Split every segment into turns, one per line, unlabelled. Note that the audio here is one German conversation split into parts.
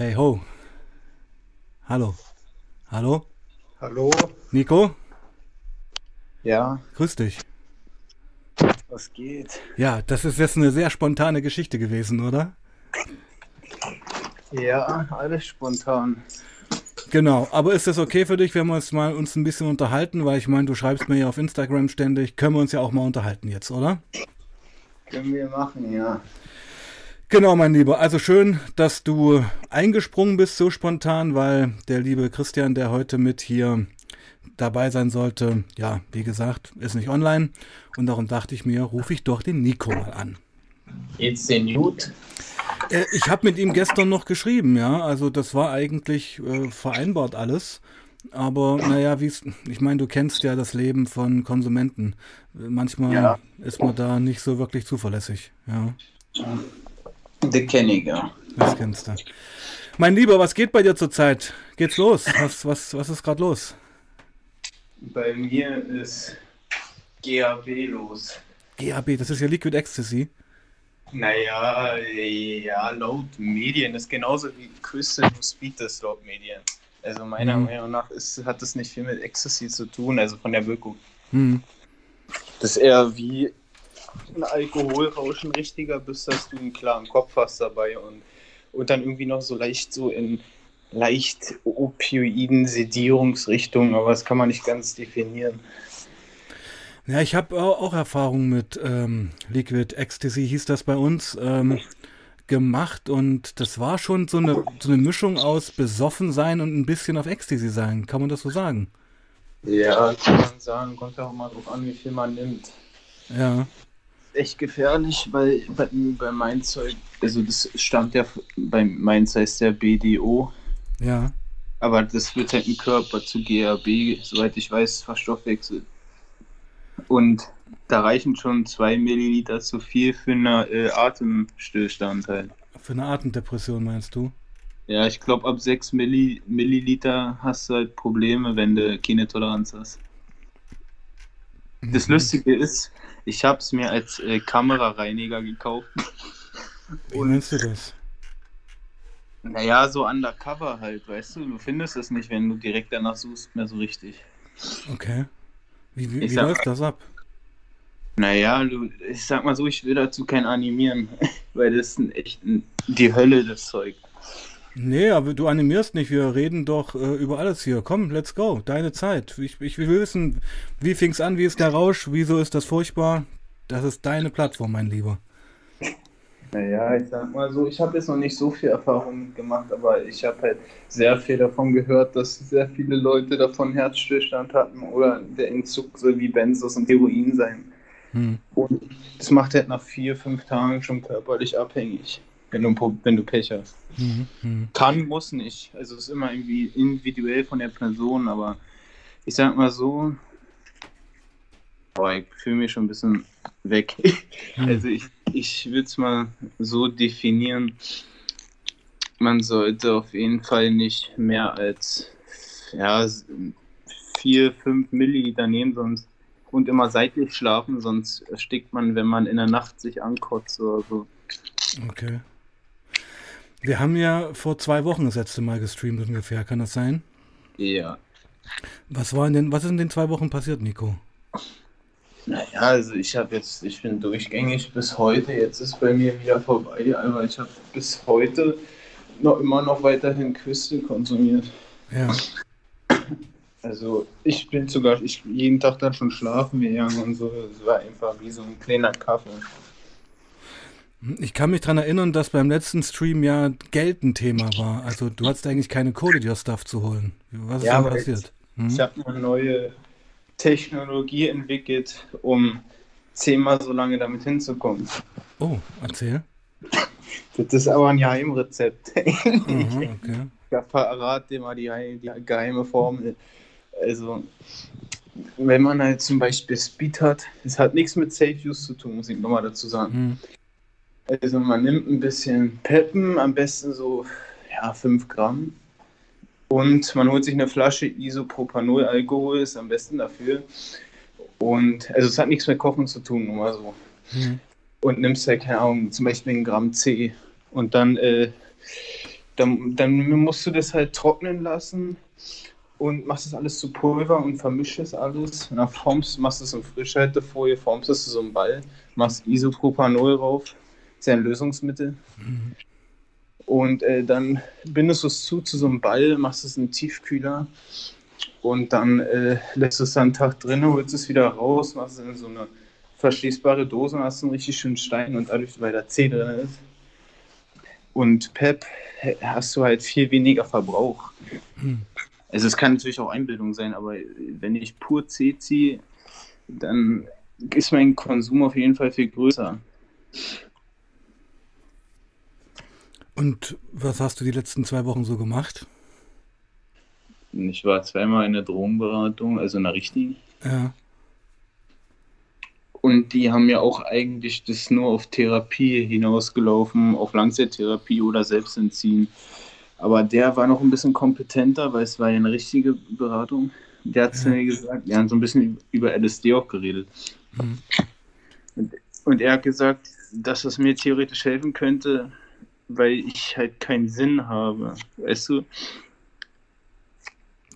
Hey ho. Hallo. Hallo?
Hallo?
Nico?
Ja,
Grüß dich.
was geht?
Ja, das ist jetzt eine sehr spontane Geschichte gewesen, oder?
Ja, alles spontan.
Genau, aber ist das okay für dich, wenn wir uns mal uns ein bisschen unterhalten? Weil ich meine, du schreibst mir ja auf Instagram ständig, können wir uns ja auch mal unterhalten jetzt, oder?
Können wir machen, ja.
Genau, mein Lieber. Also schön, dass du eingesprungen bist so spontan, weil der liebe Christian, der heute mit hier dabei sein sollte, ja, wie gesagt, ist nicht online. Und darum dachte ich mir, rufe ich doch den Nico mal an.
Den gut?
Äh, ich habe mit ihm gestern noch geschrieben, ja. Also das war eigentlich äh, vereinbart alles. Aber naja, ich meine, du kennst ja das Leben von Konsumenten. Äh, Manchmal
Ja.
ist man da nicht so wirklich zuverlässig, ja.
Der kenne ich, ja.
Das kennst du. Mein Lieber, was geht bei dir zurzeit? Geht's los? Was, was, was ist gerade los?
Bei mir ist GAB los.
GAB, das ist ja Liquid Ecstasy.
Naja, ja, laut Medien ist genauso wie Crystal Speed ist laut Medien. Also meiner
Mhm.
Meinung nach ist, hat das nicht viel mit Ecstasy zu tun, also von der Wirkung.
Hm.
Das ist eher wie ein Alkoholrausch, ein richtiger, bis dass du einen klaren Kopf hast dabei und, und dann irgendwie noch so leicht so in leicht opioiden Sedierungsrichtung, aber das kann man nicht ganz definieren.
Ja, ich habe auch Erfahrung mit ähm, Liquid Ecstasy, hieß das bei uns, ähm, gemacht und das war schon so eine, so eine Mischung aus besoffen sein und ein bisschen auf Ecstasy sein. Kann man das so sagen?
Ja, kann man sagen, kommt ja auch mal drauf an, wie viel man nimmt.
Ja.
Echt gefährlich, weil bei, bei Zeug, also das stammt ja bei meins heißt der BDO,
Ja.
aber das wird halt im Körper zu GAB, soweit ich weiß, verstoffwechselt. Und da reichen schon zwei Milliliter zu viel für einen äh, Atemstillstand halt.
Für eine Atemdepression meinst du?
Ja, ich glaube, ab 6 Milli Milliliter hast du halt Probleme, wenn du keine Toleranz hast. Das
Mhm.
Lustige ist, ich habe es mir als äh, Kamerareiniger gekauft.
Wie nennst du das?
Naja, so undercover halt, weißt du? Du findest es nicht, wenn du direkt danach suchst, mehr so richtig.
Okay. Wie, wie, wie
sag-
läuft das ab?
Naja, du, ich sag mal so, ich will dazu kein Animieren, weil das ist echt die Hölle, das Zeug.
Nee, aber du animierst nicht. Wir reden doch äh, über alles hier. Komm, let's go. Deine Zeit. Ich, ich will wissen, wie fing's an? Wie ist der Rausch? Wieso ist das furchtbar? Das ist deine Plattform, mein Lieber.
Naja, ich sag mal so, ich habe jetzt noch nicht so viel Erfahrung gemacht, aber ich habe halt sehr viel davon gehört, dass sehr viele Leute davon Herzstillstand hatten oder der Entzug so wie Benzos und Heroin sein.
Hm.
Und das macht halt nach vier, fünf Tagen schon körperlich abhängig, wenn du, wenn du Pech hast.
Hm, hm.
Kann, muss nicht. Also es ist immer irgendwie individuell von der Person, aber ich sag mal so, boah, ich fühle mich schon ein bisschen weg. Also ich, ich würde es mal so definieren, man sollte auf jeden Fall nicht mehr als ja, 4, 5 Milliliter nehmen sonst, und immer seitlich schlafen, sonst erstickt man, wenn man in der Nacht sich ankotzt oder so.
Okay. Wir haben ja vor zwei Wochen das letzte Mal gestreamt ungefähr. Kann das sein?
Ja.
Was war in den, was ist in den zwei Wochen passiert, Nico?
Naja, also ich habe jetzt, ich bin durchgängig bis heute, jetzt ist bei mir wieder vorbei, aber ich habe bis heute noch immer noch weiterhin Küste konsumiert.
Ja.
Also ich bin sogar ich jeden Tag dann schon schlafen gegangen und so. Es war einfach wie so ein kleiner Kaffee.
Ich kann mich daran erinnern, dass beim letzten Stream ja Geld ein Thema war. Also du hattest eigentlich keine Kohle, dir Stuff zu holen. Was ist
Ja,
denn passiert? Hm?
Ich habe eine neue Technologie entwickelt, um zehnmal so lange damit hinzukommen.
Oh, erzähl.
Das ist aber ein Geheimrezept.
Aha, okay.
Ja, verrat dir mal die, die geheime Formel. Also, wenn man halt zum Beispiel Speed hat, es hat nichts mit Safe Use zu tun, muss ich nochmal dazu sagen.
Hm.
Also, man nimmt ein bisschen Peppen, am besten so ja, 5 Gramm. Und man holt sich eine Flasche Isopropanol-Alkohol, ist am besten dafür. Und also, es hat nichts mit Kochen zu tun, nur mal so.
Hm.
Und nimmst halt, keine Ahnung, zum Beispiel ein Gramm C. Und dann äh, dann, dann musst du das halt trocknen lassen und machst das alles zu Pulver und vermischst das alles. Und dann formst, machst du es in Frischhaltefolie, formst es zu so einem Ball, machst Isopropanol drauf, ist ein Lösungsmittel. Mhm. Und äh, dann bindest du es zu zu so einem Ball, machst es in einen Tiefkühler und dann äh, lässt du es dann einen Tag drin, holst es wieder raus, machst es in so eine verschließbare Dose und hast einen richtig schönen Stein und dadurch, weil da C drin ist, und PEP hast du halt viel weniger Verbrauch. Hm. Also es kann natürlich auch Einbildung sein, aber wenn ich pur C ziehe, dann ist mein Konsum auf jeden Fall viel größer.
Und was hast du die letzten zwei Wochen so gemacht?
Ich war zweimal in der Drogenberatung, also in der richtigen.
Ja.
Und die haben ja auch eigentlich das nur auf Therapie hinausgelaufen, auf Langzeittherapie oder Selbstentziehen. Aber der war noch ein bisschen kompetenter, weil es war ja eine richtige Beratung. Der hat es ja. mir gesagt, wir haben so ein bisschen über LSD auch geredet. Mhm. Und, und er hat gesagt, dass es mir theoretisch helfen könnte, weil ich halt keinen Sinn habe. Weißt du?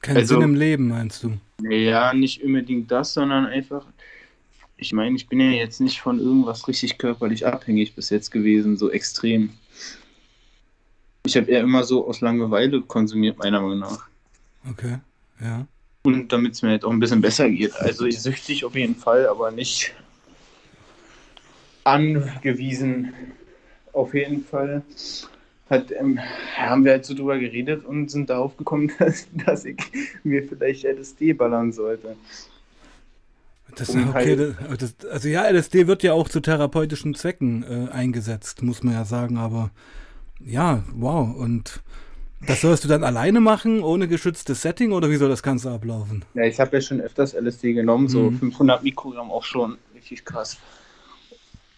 Keinen also, Sinn im Leben, meinst du?
Ja, nicht unbedingt das, sondern einfach, ich meine, ich bin ja jetzt nicht von irgendwas richtig körperlich abhängig bis jetzt gewesen, so extrem. Ich habe eher immer so aus Langeweile konsumiert, meiner Meinung nach.
Okay, ja.
Und damit es mir halt auch ein bisschen besser geht. Also ich süchtig auf jeden Fall, aber nicht angewiesen. Auf jeden Fall hat, ähm, haben wir halt so drüber geredet und sind darauf gekommen, dass, dass ich mir vielleicht LSD ballern sollte.
Das, um okay, halt das, also ja, LSD wird ja auch zu therapeutischen Zwecken äh, eingesetzt, muss man ja sagen, aber ja, wow. Und das sollst du dann alleine machen, ohne geschütztes Setting oder wie soll das Ganze ablaufen?
Ja, ich habe ja schon öfters LSD genommen, so mhm. 500 Mikrogramm auch schon, richtig krass.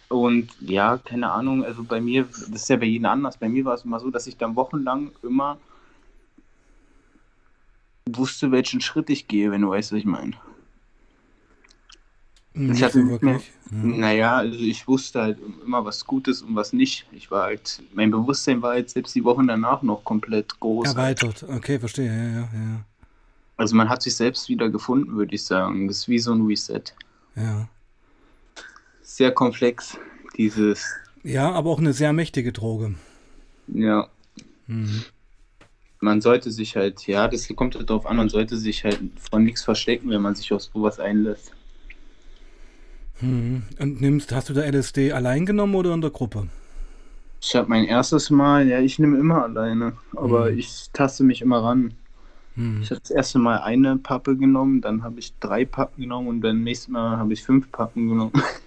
Und ja, keine Ahnung, also bei mir, das ist ja bei jedem anders. Bei mir war es immer so, dass ich dann wochenlang immer wusste, welchen Schritt ich gehe, wenn du weißt, was ich meine.
Nicht ich hatte so wirklich.
Mehr, hm. Naja, also ich wusste halt immer, was gut ist und was nicht. Ich war halt, mein Bewusstsein war halt selbst die Wochen danach noch komplett groß.
Erweitert, okay, verstehe, ja, ja, ja.
Also man hat sich selbst wieder gefunden, würde ich sagen. Das ist wie so ein Reset.
Ja.
Sehr komplex, dieses.
Ja, aber auch eine sehr mächtige Droge.
Ja. Mhm. Man sollte sich halt, ja, das kommt halt darauf an, man sollte sich halt von nichts verstecken, wenn man sich auf sowas einlässt.
Hm. Und nimmst, hast du da LSD allein genommen oder in der Gruppe?
Ich habe mein erstes Mal, ja, ich nehme immer alleine, aber hm. ich taste mich immer ran. Hm. Ich habe das erste Mal eine Pappe genommen, dann habe ich drei Pappen genommen und beim nächsten Mal habe ich fünf Pappen genommen.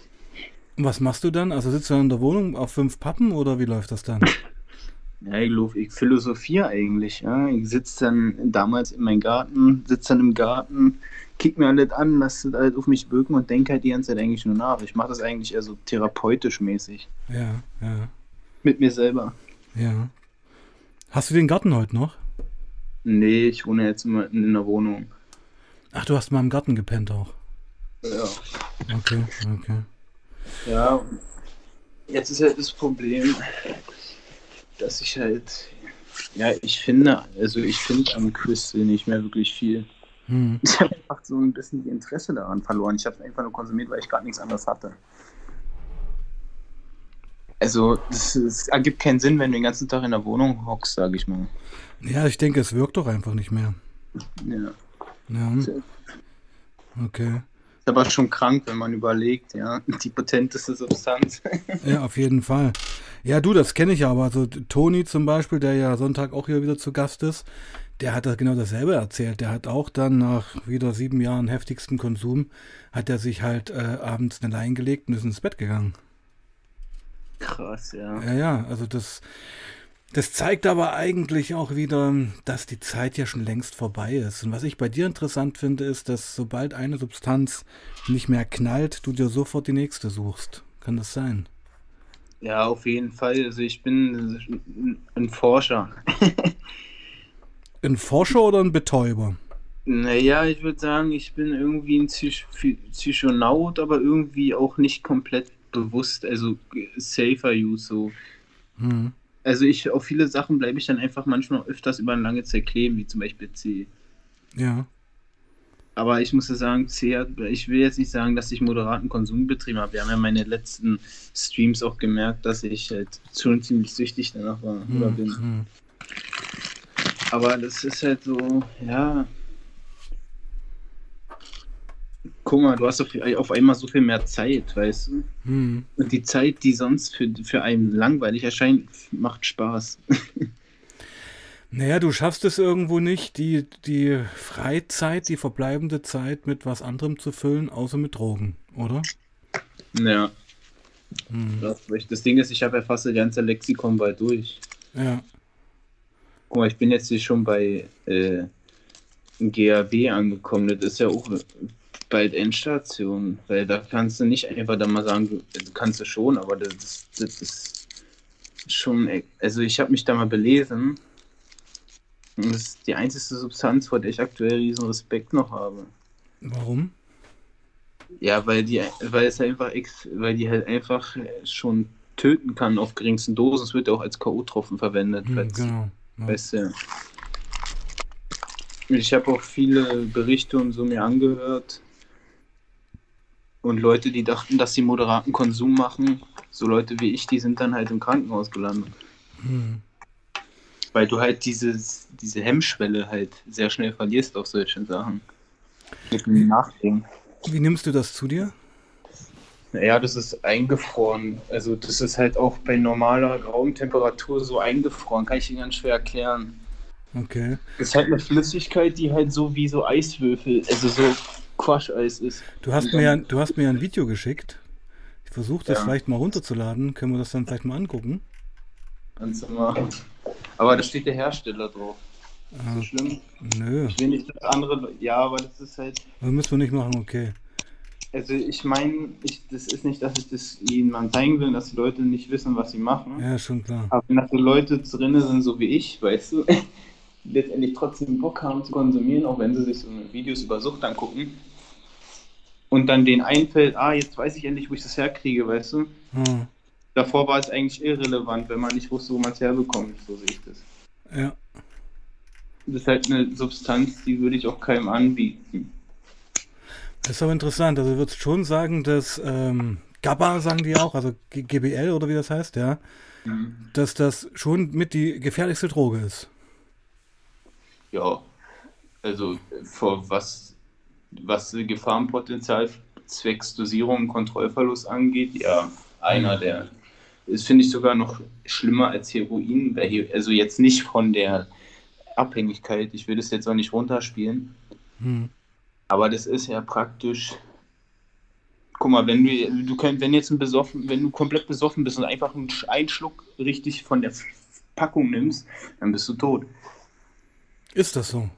Was machst du dann? Also sitzt du dann in der Wohnung auf fünf Pappen oder wie läuft das dann?
Ja, ich, ich philosophiere eigentlich. Ja. Ich sitze dann damals in meinem Garten, sitze dann im Garten, kick mir alles an, lasse halt auf mich wirken und denke halt die ganze Zeit eigentlich nur nach. Ich mache das eigentlich eher so therapeutisch mäßig.
Ja, ja.
Mit mir selber.
Ja. Hast du den Garten heute noch?
Nee, ich wohne jetzt immer in einer Wohnung.
Ach, du hast mal im Garten gepennt auch.
Ja.
Okay, okay.
Ja, jetzt ist halt das Problem, dass ich halt, ja, ich finde, also ich finde am Crystal nicht mehr wirklich viel. Hm. Ich habe einfach so ein bisschen die Interesse daran verloren. Ich habe es einfach nur konsumiert, weil ich gerade nichts anderes hatte. Also, es ergibt keinen Sinn, wenn du den ganzen Tag in der Wohnung hockst, sage ich mal.
Ja, ich denke, es wirkt doch einfach nicht mehr.
Ja.
Ja. Okay.
Aber schon krank, wenn man überlegt, ja. Die potenteste Substanz.
ja, auf jeden Fall. Ja, du, das kenne ich aber. Also Toni zum Beispiel, der ja Sonntag auch hier wieder zu Gast ist, der hat das genau dasselbe erzählt. Der hat auch dann nach wieder sieben Jahren heftigsten Konsum, hat er sich halt äh, abends eine Leine gelegt und ist ins Bett gegangen.
Krass, ja.
Ja, ja, also das, das zeigt aber eigentlich auch wieder, dass die Zeit ja schon längst vorbei ist. Und was ich bei dir interessant finde, ist, dass sobald eine Substanz nicht mehr knallt, du dir sofort die nächste suchst. Kann das sein?
Ja, auf jeden Fall. Also ich bin ein Forscher.
Ein Forscher oder ein Betäuber?
Naja, ich würde sagen, ich bin irgendwie ein Psych Psychonaut, aber irgendwie auch nicht komplett bewusst, also safer use so.
Hm.
Also ich, auf viele Sachen bleibe ich dann einfach manchmal öfters über eine lange Zeit kleben, wie zum Beispiel C.
Ja.
Aber ich muss ja sagen, C hat, ich will jetzt nicht sagen, dass ich moderaten Konsum betrieben habe. Wir haben ja meine letzten Streams auch gemerkt, dass ich halt schon ziemlich süchtig danach war oder
Hm,
bin.
hm.
Aber das ist halt so, ja. Guck mal, du hast auf, auf einmal so viel mehr Zeit, weißt du?
Hm.
Und die Zeit, die sonst für, für einen langweilig erscheint, macht Spaß.
Naja, du schaffst es irgendwo nicht, die, die Freizeit, die verbleibende Zeit mit was anderem zu füllen, außer mit Drogen, oder?
Ja.
Hm.
Das, Ding ist, ich habe ja fast das ganze Lexikon bald durch.
Ja.
Guck mal, ich bin jetzt hier schon bei äh, GAB angekommen. Das ist ja auch bald Endstation, weil da kannst du nicht einfach dann mal sagen, du kannst du schon, aber das, das ist schon, also ich habe mich da mal belesen. Und das ist die einzige Substanz, vor der ich aktuell riesen Respekt noch habe.
Warum?
Ja, weil die, weil es einfach, weil die halt einfach schon töten kann auf geringsten Dosen. Es wird ja auch als K.O.-Tropfen verwendet.
Hm, genau. Ja.
Weißt du. Ich habe auch viele Berichte und so mir angehört. Und Leute, die dachten, dass sie moderaten Konsum machen, so Leute wie ich, die sind dann halt im Krankenhaus gelandet.
Hm.
Weil du halt dieses, diese Hemmschwelle halt sehr schnell verlierst auf solchen Sachen. Mit dem Nachdenken.
Wie nimmst du das zu dir?
Naja, das ist eingefroren. Also das ist halt auch bei normaler Raumtemperatur so eingefroren. Kann ich dir ganz schwer erklären.
Okay.
Das ist halt eine Flüssigkeit, die halt so wie so Eiswürfel, also so Quash-Eis ist.
Du hast, mir, ja-
dann-
du hast mir ja ein Video geschickt. Ich versuche das
Ja.
vielleicht mal runterzuladen. Können wir das dann vielleicht mal angucken?
Kannst du mal. Aber da steht der Hersteller drauf. Ist
Ah,
das schlimm?
nö,
Ich will nicht das andere. Ja, aber das ist halt.
das müssen wir nicht machen, okay.
Also ich meine, ich, das ist nicht, dass ich das ihnen mal zeigen will, dass die Leute nicht wissen, was sie machen.
Ja, schon klar.
Aber wenn da so Leute drin sind, so wie ich, weißt du, die letztendlich trotzdem Bock haben zu konsumieren, auch wenn sie sich so Videos über Sucht angucken. Und dann denen einfällt, ah, jetzt weiß ich endlich, wo ich das herkriege, weißt du.
Ah,
Davor war es eigentlich irrelevant, wenn man nicht wusste, wo man es herbekommt, so sehe ich das.
ja.
Das ist halt eine Substanz, die würde ich auch keinem anbieten.
Das ist aber interessant. Also du würdest schon sagen, dass ähm, GABA, sagen die auch, also G GBL oder wie das heißt, ja, dass das schon mit die gefährlichste Droge ist.
Ja, also vor was, was Gefahrenpotenzial zwecks Dosierung und Kontrollverlust angeht, ja, einer der. Das finde ich sogar noch schlimmer als Heroin. Also jetzt nicht von der Abhängigkeit, ich will das jetzt auch nicht runterspielen,
Hm.
aber das ist ja praktisch. Guck mal, wenn du, du könnt, wenn jetzt ein besoffen, wenn du komplett besoffen bist und einfach einen Schluck richtig von der Packung nimmst, dann bist du tot.
Ist das so?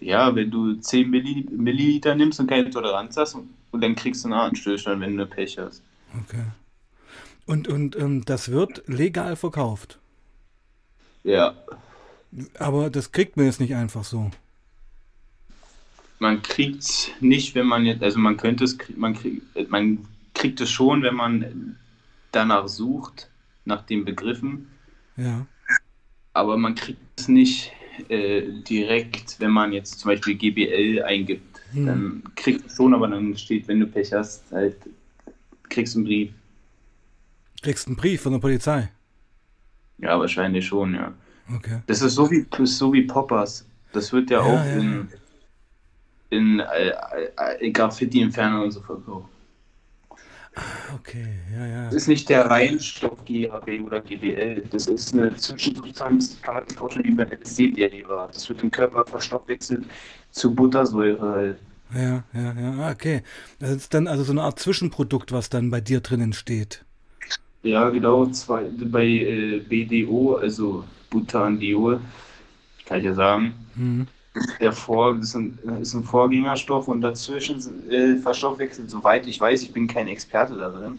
Ja, wenn du 10 Milli Milliliter nimmst und keine Toleranz hast und, dann kriegst du einen Atemstillstand, wenn du Pech hast.
Okay. Und, und ähm, das wird legal verkauft.
Ja,
Aber das kriegt man jetzt nicht einfach so.
man kriegt es nicht, wenn man jetzt, also man könnte es, man, krieg, man kriegt es schon, wenn man danach sucht, nach den Begriffen,
Ja.
aber man kriegt es nicht äh, direkt, wenn man jetzt zum Beispiel GBL eingibt.
Hm.
Dann kriegst du schon, aber dann steht, wenn du Pech hast, halt, kriegst du einen Brief.
Kriegst einen Brief von der Polizei.
Ja, wahrscheinlich schon, ja.
Okay.
Das ist so wie, so wie Poppers. Das wird ja,
Ja,
auch
ja,
in, in äh, äh, Graffiti-Entferner und so verkauft.
Okay, ja, ja.
Das ist nicht der Reinstoff GHB oder GBL. Das ist eine Zwischensubstanz, die kann man sich vorstellen wie bei LSD-Derivat. Das wird im Körper verstoffwechselt zu Buttersäure halt.
Ja, ja, ja. Ah, Okay. Das ist dann also so eine Art Zwischenprodukt, was dann bei dir drinnen steht.
Ja, genau. Zwei, bei äh, BDO, also Butandiol, kann ich ja sagen.
Hm.
Der Vor das ist, ein, ist ein Vorgängerstoff und dazwischen äh, verstoffwechselt, soweit ich weiß, ich bin kein Experte darin,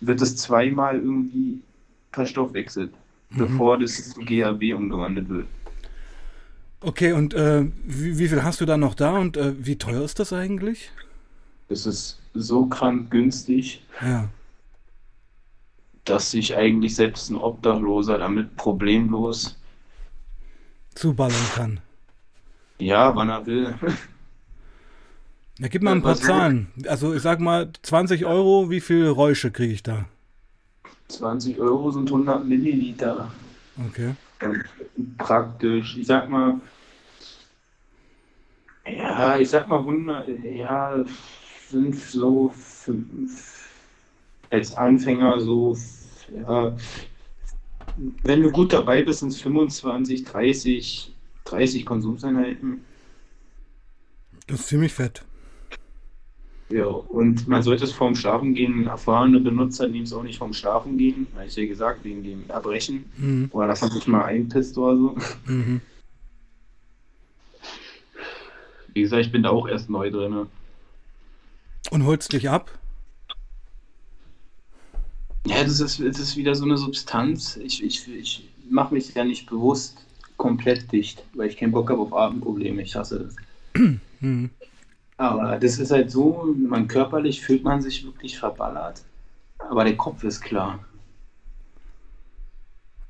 wird es zweimal irgendwie verstoffwechselt, bevor das zu GHB umgewandelt wird.
Okay, und äh, wie, wie viel hast du da noch da und äh, wie teuer ist das eigentlich?
Das ist so krank günstig.
Ja.
dass sich eigentlich selbst ein Obdachloser damit problemlos
zuballern kann.
Ja, wann er will.
Ja, gib mal ein paar Zahlen. Also ich sag mal 20 Euro, wie viel Räusche kriege ich da?
20 Euro sind 100 Milliliter.
Okay.
Praktisch. Ich sag mal, ja, ich sag mal 100, ja, fünf so, fünf, als Anfänger so, ja, wenn du gut dabei bist, sind es 25, 30, 30 Konsumseinheiten.
Das ist ziemlich fett.
Ja, und man sollte es vorm Schlafen gehen. Erfahrene Benutzer nehmen es auch nicht vorm Schlafen gehen, habe ich ja gesagt, wegen dem Erbrechen.
Mhm.
Oder dass man sich mal einpisst oder so.
Mhm.
Wie gesagt, ich bin da auch erst neu drin.
Und holst dich ab?
Ja, das ist, das ist wieder so eine Substanz. Ich, ich, ich mache mich ja nicht bewusst komplett dicht, weil ich keinen Bock habe auf Atemprobleme. Ich hasse das.
Mhm.
Aber das ist halt so, man körperlich fühlt man sich wirklich verballert. Aber der Kopf ist klar.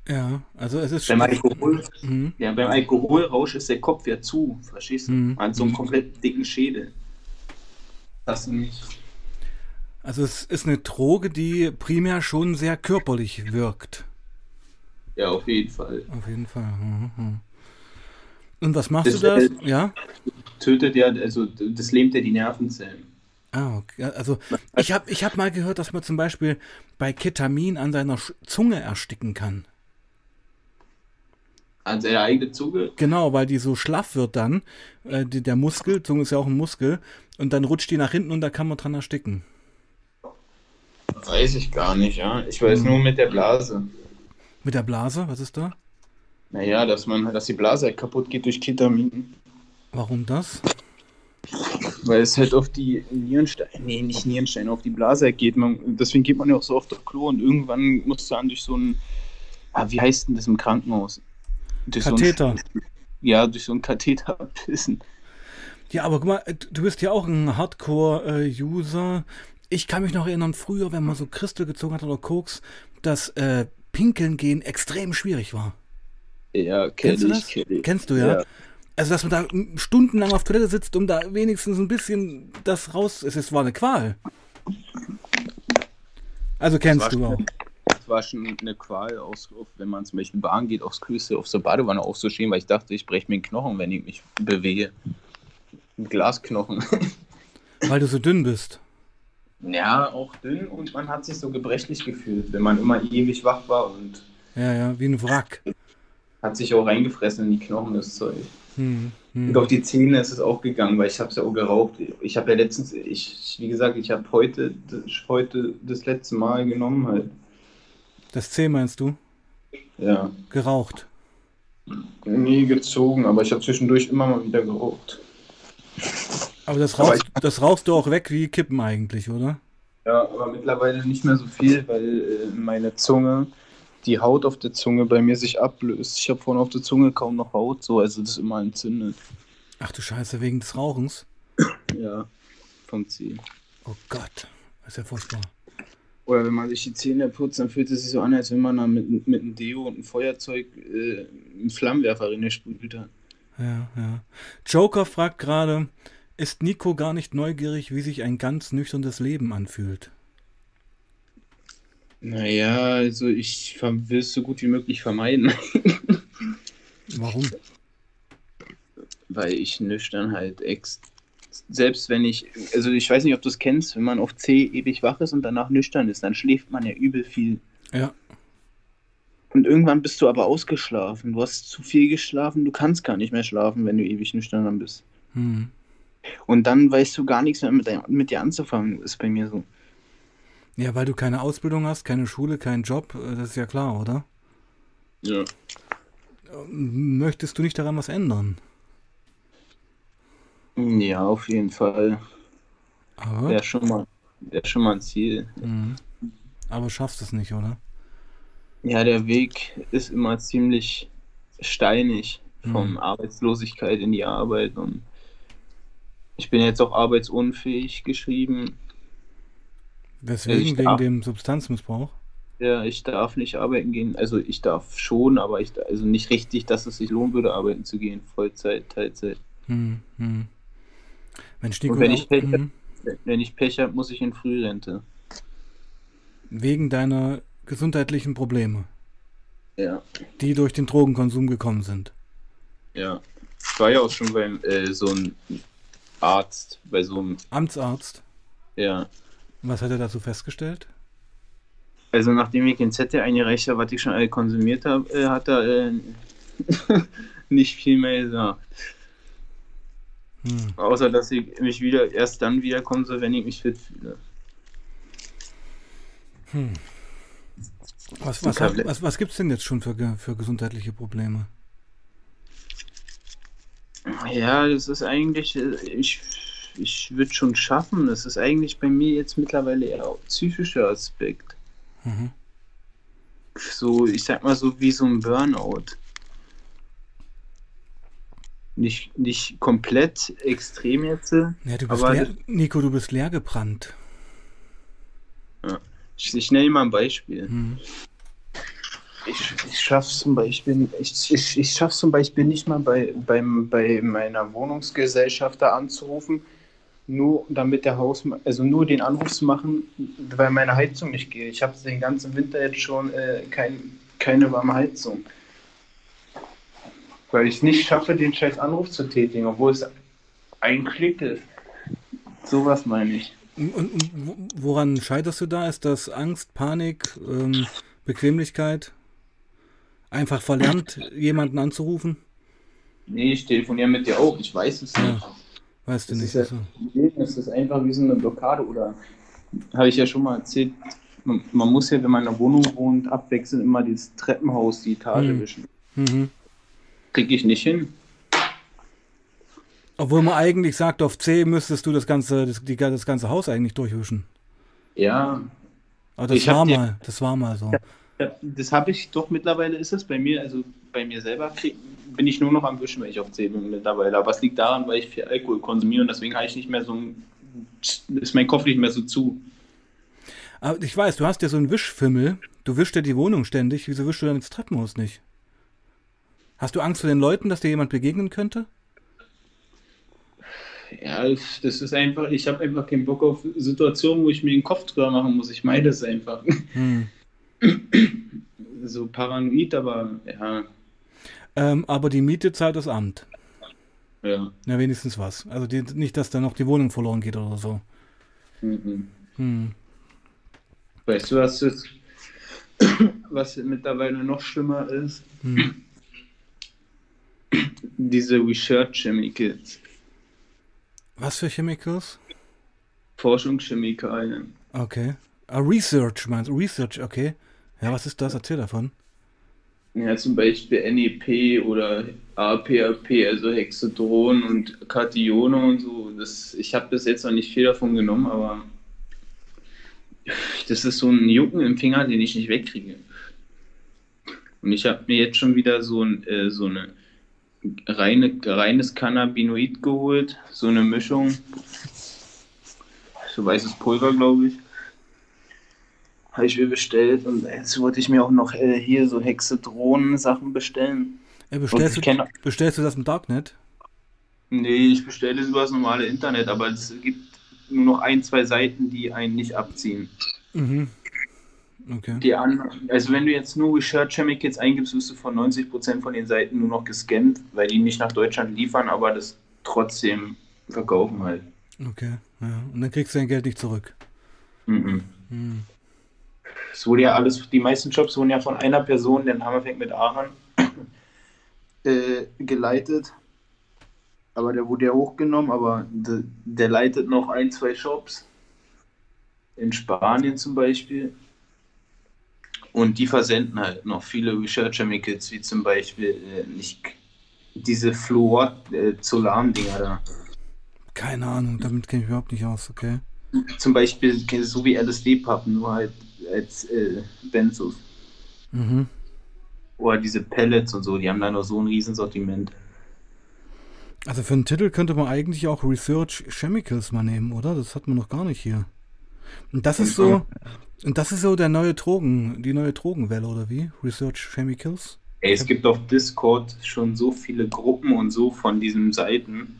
Ja, also es ist
Beim Alkohol,
Mhm.
ja, beim Alkoholrausch ist der Kopf ja zu, verstehst du?
Mhm.
Man hat so einen komplett dicken Schädel. Das nicht.
Also es ist eine Droge, die primär schon sehr körperlich wirkt.
Ja, auf jeden Fall.
Auf jeden Fall. Mhm. mhm. Und was machst
Das
du da?
hält-
Ja?
Tötet ja, also das lähmt ja die Nervenzellen.
Ah, okay. Also ich habe ich hab mal gehört, dass man zum Beispiel bei Ketamin an seiner Sch- Zunge ersticken kann.
An seine eigene Zunge.
Genau, weil die so schlaff wird dann. Äh, die, der Muskel, Zunge ist ja auch ein Muskel. Und dann rutscht die nach hinten und da kann man dran ersticken.
Weiß ich gar nicht, ja. Ich weiß
Hm.
nur mit der Blase.
Mit der Blase, was ist da?
Naja, dass man, dass die Blase halt kaputt geht durch Ketamin.
Warum das?
Weil es halt auf die Nierensteine, nee, nicht Nierensteine, auf die Blase geht. Man, deswegen geht man ja auch so oft auf Klo und irgendwann musst du dann durch so ein, ah, wie heißt denn das im Krankenhaus? Durch
Katheter.
So ein, ja, durch so einen Katheter pissen.
Ja, aber guck mal, äh, du bist ja auch ein Hardcore-User. Ich kann mich noch erinnern, früher, wenn man so Christel gezogen hat oder Koks, dass äh, Pinkeln gehen extrem schwierig war.
Ja,
Kennst du
kenn
das?
kenn.
Kennst du ja? Also, dass man da stundenlang auf Toilette sitzt, um da wenigstens ein bisschen das raus. Es ist- war eine Qual. Also kennst du auch.
schon- Das war schon eine Qual, aus, wenn man zum Beispiel Bahn geht, aufs Küste, auf der Badewanne aufzustehen, weil ich dachte, ich breche mir den Knochen, wenn ich mich bewege. Ein Glasknochen.
Weil du so dünn bist.
Ja, auch dünn und man hat sich so gebrechlich gefühlt, wenn man immer ewig wach war und
Ja, ja, wie ein Wrack.
hat sich auch reingefressen in die Knochen, das Zeug.
Hm,
Und
hm.
auf die Zähne ist es auch gegangen, weil ich habe es ja auch geraucht. Ich habe ja letztens, ich, wie gesagt, ich habe heute, heute das letzte Mal genommen halt.
Das C meinst du?
Ja,
Geraucht.
nie gezogen, aber ich habe zwischendurch immer mal wieder geraucht.
Aber das
Aber
rauchst, das rauchst du auch weg wie Kippen eigentlich, oder?
Ja, aber mittlerweile nicht mehr so viel, weil äh, meine Zunge, die Haut auf der Zunge bei mir sich ablöst. Ich habe vorne auf der Zunge kaum noch Haut, so, also das ist immer entzündet.
Ach du Scheiße, wegen des Rauchens.
Ja, vom Zeh.
Oh Gott, das ist ja furchtbar.
Oder wenn man sich die Zähne putzt, dann fühlt es sich so an, als wenn man da mit, mit einem Deo und einem Feuerzeug äh, einen Flammenwerfer reingespült hat.
Ja, ja. Joker fragt gerade, ist Nico gar nicht neugierig, wie sich ein ganz nüchternes Leben anfühlt?
Naja, also ich will es so gut wie möglich vermeiden,
Warum?
weil ich nüchtern halt ex. Selbst wenn ich, also ich weiß nicht, ob du es kennst, wenn man auf C ewig wach ist und danach nüchtern ist, dann schläft man ja übel viel.
Ja,
Und irgendwann bist du aber ausgeschlafen. Du hast zu viel geschlafen, du kannst gar nicht mehr schlafen, wenn du ewig nüchtern bist.
hm.
Und dann weißt du gar nichts mehr mit, dein- mit dir anzufangen, ist bei mir so.
ja, weil du keine Ausbildung hast, keine Schule, keinen Job, äh, das ist ja klar, oder?
Ja.
Ähm, Möchtest du nicht daran was ändern?
Ja, auf jeden Fall.
Aber,
Wäre schon mal, wäre schon mal ein Ziel.
Mhm. aber schaffst es nicht, oder?
Ja, der Weg ist immer ziemlich steinig von
Mhm.
Arbeitslosigkeit in die Arbeit und ich bin jetzt auch arbeitsunfähig geschrieben.
Weswegen?
Ich
Wegen
darf-
dem Substanzmissbrauch?
Ja, ich darf nicht arbeiten gehen. Also ich darf schon, aber ich also nicht richtig, dass es sich lohnen würde, arbeiten zu gehen. Vollzeit, Teilzeit. Hm, hm. Mensch, Nico, Und wenn ich Pech, hm. wenn ich Pech habe, muss ich in Frührente.
Wegen deiner gesundheitlichen Probleme.
Ja.
Die durch den Drogenkonsum gekommen sind.
Ja. Ich war ja auch schon beim äh, so einem Arzt, bei so einem
Amtsarzt.
Ja.
Was hat er dazu festgestellt?
Also nachdem ich den Zettel eingereicht habe, was ich schon alle konsumiert habe, äh, hat er äh, nicht viel mehr gesagt. Hm. Außer dass ich mich wieder erst dann wiederkommen soll, wenn ich mich fit fühle.
Hm. Was, was, hat, was, was gibt es denn jetzt schon für, für gesundheitliche Probleme?
Ja, das ist eigentlich, äh, ich, ich würde schon schaffen. Das ist eigentlich bei mir jetzt mittlerweile eher auch psychischer Aspekt. Mhm. So, ich sag mal so wie so ein Burnout. Nicht, nicht komplett extrem jetzt. Ja,
du bist aber leer, Nico, du bist leer gebrannt.
Ja. Ich, ich nenne mal ein Beispiel. Mhm. Ich, ich schaffe zum Beispiel, ich, ich, ich schaff's zum Beispiel nicht mal bei, beim, bei meiner Wohnungsgesellschaft da anzurufen, nur damit der Haus, also nur den Anruf zu machen, weil meine Heizung nicht geht. Ich habe den ganzen Winter jetzt schon äh, kein, keine warme Heizung. Weil ich es nicht schaffe, den scheiß Anruf zu tätigen, obwohl es ein Klick ist. Sowas meine ich.
Und, woran scheiterst du da? Ist das Angst, Panik, ähm, Bequemlichkeit? Einfach verlernt, jemanden anzurufen?
Nee, ich telefoniere mit dir auch. Ich weiß es ja, nicht.
Weißt du das nicht.
Ist ja, das ist einfach wie so eine Blockade oder habe ich ja schon mal erzählt. Man, man, muss ja, wenn man in einer Wohnung wohnt, abwechselnd immer das Treppenhaus, die Etage mhm. wischen. Mhm. Kriege ich nicht hin.
Obwohl man eigentlich sagt, auf C müsstest du das ganze, das, die, das ganze Haus eigentlich durchwischen.
Ja.
Aber das war mal, das war mal so.
Das habe ich doch mittlerweile ist es bei mir, also bei mir selber krieg, bin ich nur noch am Wischen, wenn ich auf C bin mittlerweile. Aber es liegt daran, weil ich viel Alkohol konsumiere und deswegen habe ich nicht mehr so ein, ist mein Kopf nicht mehr so zu.
Aber ich weiß, du hast ja so einen Wischfimmel, du wischst ja die Wohnung ständig, wieso wischst du dann ins Treppenhaus nicht? Hast du Angst vor den Leuten, dass dir jemand begegnen könnte?
Ja, das ist einfach, ich habe einfach keinen Bock auf Situationen, wo ich mir den Kopf drüber machen muss. Ich meine das einfach. Hm. So paranoid, aber ja.
Ähm, aber die Miete zahlt das Amt.
Ja.
Na, wenigstens was. Also die, nicht, dass da noch die Wohnung verloren geht oder so. Mhm. Hm.
Weißt du, was jetzt, was mittlerweile noch schlimmer ist? Hm. Diese Research Chemicals.
Was für Chemicals?
Forschungschemikalien.
Okay. Ah, Research meinst du? Research, okay. Ja, was ist das? Erzähl davon.
Ja, zum Beispiel NEP oder APAP, also Hexadron und Katione und so. Das, ich habe bis jetzt noch nicht viel davon genommen, aber das ist so ein Jucken im Finger, den ich nicht wegkriege. Und ich habe mir jetzt schon wieder so, ein, äh, so eine reine, reines Cannabinoid geholt, so eine Mischung. So weißes Pulver, glaube ich. Habe ich mir bestellt und jetzt wollte ich mir auch noch äh, hier so Hexedronen-Sachen bestellen.
Ja, bestellst, du, kenn... bestellst du das im Darknet?
Nee, ich bestelle es über das normale Internet, aber es gibt nur noch ein, zwei Seiten, die einen nicht abziehen. Mhm. Okay. Die anderen, also wenn du jetzt nur Research Chemicals eingibst, wirst du von 90% von den Seiten nur noch gescannt, weil die nicht nach Deutschland liefern, aber das trotzdem verkaufen halt.
Okay, ja. Und dann kriegst du dein Geld nicht zurück.
Mhm. Mhm. Es wurde ja alles, die meisten Jobs wurden ja von einer Person, der Name fängt mit A an, äh, geleitet. Aber der wurde ja hochgenommen, aber de, der leitet noch ein, zwei Shops. In Spanien zum Beispiel. Und die versenden halt noch viele Research Chemicals, wie zum Beispiel äh, nicht diese Fluor-Zolam-Dinger äh, da.
Keine Ahnung, damit kenne ich überhaupt nicht aus, okay?
Zum Beispiel so wie LSD-Pappen, nur halt als äh, Benzos. Mhm. Oder diese Pellets und so, die haben da noch so ein Riesensortiment.
Also für einen Titel könnte man eigentlich auch Research Chemicals mal nehmen, oder? Das hat man noch gar nicht hier. Und das ist so, und das ist so der neue Drogen, die neue Drogenwelle, oder wie? Research Chemicals?
Ey, es gibt auf Discord schon so viele Gruppen und so von diesen Seiten.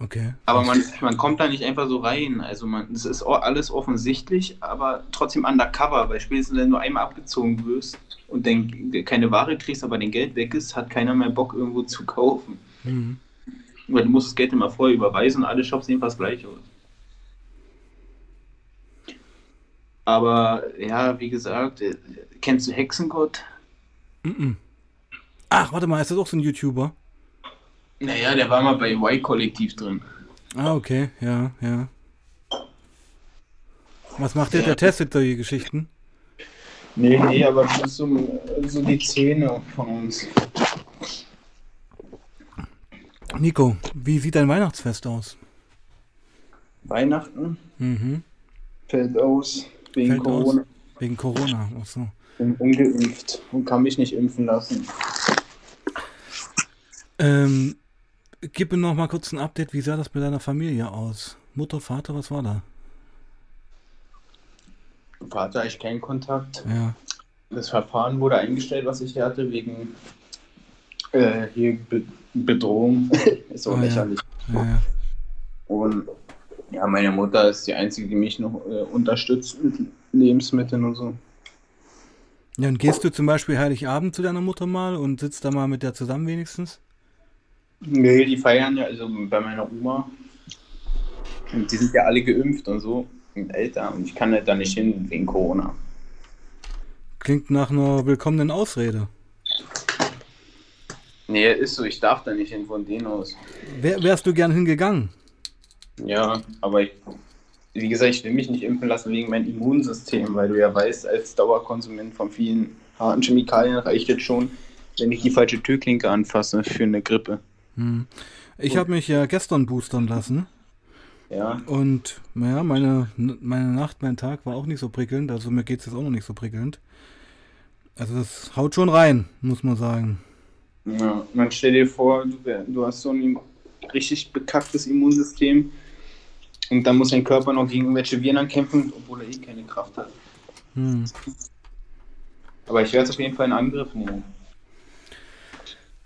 Okay.
Aber man, man kommt da nicht einfach so rein. Also man, es ist alles offensichtlich, aber trotzdem undercover, weil spätestens wenn du einmal abgezogen wirst und dann keine Ware kriegst, aber dein Geld weg ist, hat keiner mehr Bock irgendwo zu kaufen. Mhm. Weil du musst das Geld immer vorher überweisen und alle Shops sehen fast gleich aus. Aber ja, wie gesagt, äh, kennst du Hexengott?
-mm. Ach, warte mal, ist das auch so ein YouTuber?
Naja, der war mal bei Y-Kollektiv drin.
Ah, okay, ja, ja. Was macht der? Ja. Der testet solche Geschichten?
Nee, nee, aber das ist so, so die Szene von uns.
Nico, wie sieht dein Weihnachtsfest aus?
Weihnachten? Mhm. Fällt aus wegen Fällt Corona. Aus.
Wegen Corona, achso.
Bin ungeimpft und kann mich nicht impfen lassen.
Ähm, Gib mir noch mal kurz ein Update. Wie sah das mit deiner Familie aus? Mutter, Vater, was war da?
Vater, ich keinen Kontakt.
Ja.
Das Verfahren wurde eingestellt, was ich hatte, wegen äh, hier Be Bedrohung. ist auch oh, lächerlich.
Ja. Ja,
und ja, meine Mutter ist die Einzige, die mich noch äh, unterstützt mit Lebensmitteln und so.
Ja, und gehst du zum Beispiel Heiligabend zu deiner Mutter mal und sitzt da mal mit der zusammen wenigstens?
Nee, die feiern ja, also bei meiner Oma. Und die sind ja alle geimpft und so und älter. Und ich kann halt da nicht hin wegen Corona.
Klingt nach einer willkommenen Ausrede.
Nee, ist so, ich darf da nicht hin von denen aus.
Wär, wärst du gern hingegangen?
Ja, aber ich, wie gesagt, ich will mich nicht impfen lassen wegen meinem Immunsystem, weil du ja weißt, als Dauerkonsument von vielen harten Chemikalien reicht es schon, wenn ich die falsche Türklinke anfasse für eine Grippe.
Hm. Ich habe mich ja gestern boostern lassen.
Ja.
Und naja, meine, meine Nacht, mein Tag war auch nicht so prickelnd. Also mir geht es jetzt auch noch nicht so prickelnd. Also das haut schon rein, muss man sagen.
Ja, man stell dir vor, du, du hast so ein richtig bekacktes Immunsystem und dann muss dein Körper noch gegen irgendwelche Viren ankämpfen, obwohl er eh keine Kraft hat.
Hm.
Aber ich werde es auf jeden Fall in Angriff nehmen.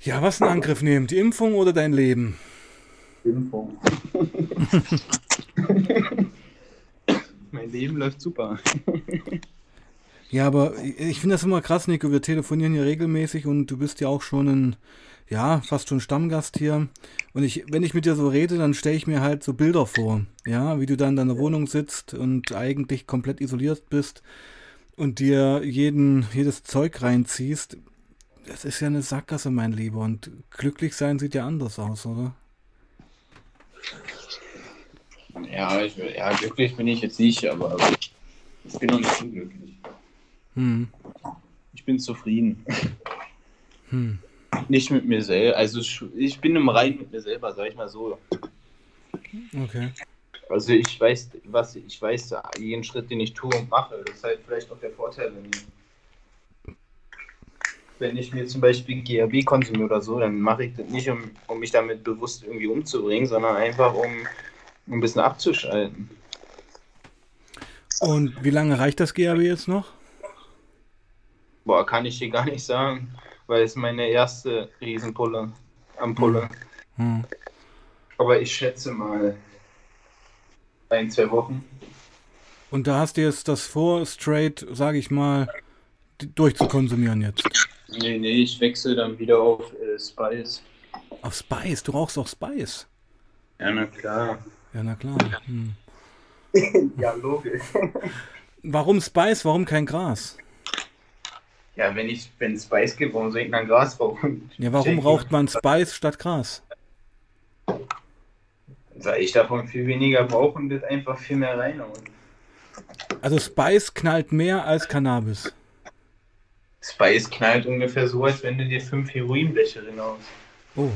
Ja, was in Angriff nehmen? Die Impfung oder dein Leben?
Impfung. mein Leben läuft super.
ja, aber ich finde das immer krass, Nico. Wir telefonieren hier regelmäßig und du bist ja auch schon ein, ja, fast schon Stammgast hier. Und ich, wenn ich mit dir so rede, dann stelle ich mir halt so Bilder vor. Ja, wie du da in deiner Wohnung sitzt und eigentlich komplett isoliert bist und dir jeden, jedes Zeug reinziehst. Das ist ja eine Sackgasse, mein Lieber. Und glücklich sein sieht ja anders aus, oder?
Ja, ich, ja glücklich bin ich jetzt nicht, aber ich bin noch nicht unglücklich.
Hm.
Ich bin zufrieden.
Hm.
Nicht mit mir selber. Also ich bin im Rein mit mir selber, sag ich mal so.
Okay.
Also ich weiß, was ich weiß, jeden Schritt, den ich tue und mache. Das ist halt vielleicht auch der Vorteil, wenn ich wenn ich mir zum Beispiel GHB konsumiere oder so, dann mache ich das nicht, um, um mich damit bewusst irgendwie umzubringen, sondern einfach, um, um ein bisschen abzuschalten.
Und wie lange reicht das GHB jetzt noch?
Boah, kann ich dir gar nicht sagen, weil es meine erste Riesenpulle, Ampulle.
Hm. hm.
Aber ich schätze mal ein, zwei Wochen.
Und da hast du jetzt das vor, straight, sage ich mal, durchzukonsumieren jetzt?
Nee, nee, ich wechsle dann wieder auf äh, Spice.
Auf Spice? Du rauchst auch Spice?
Ja, na klar.
Ja, na klar. Hm.
ja, logisch.
Warum Spice? Warum kein Gras?
Ja, wenn ich, wenn Spice gibt, warum soll ich dann Gras rauchen?
Ja, warum raucht man Spice statt Gras?
Weil ich davon viel weniger brauche und das einfach viel mehr reinhauen.
Also Spice knallt mehr als Cannabis.
Spice knallt ungefähr so, als wenn du dir fünf Heroinbleche reinhaust.
Oh.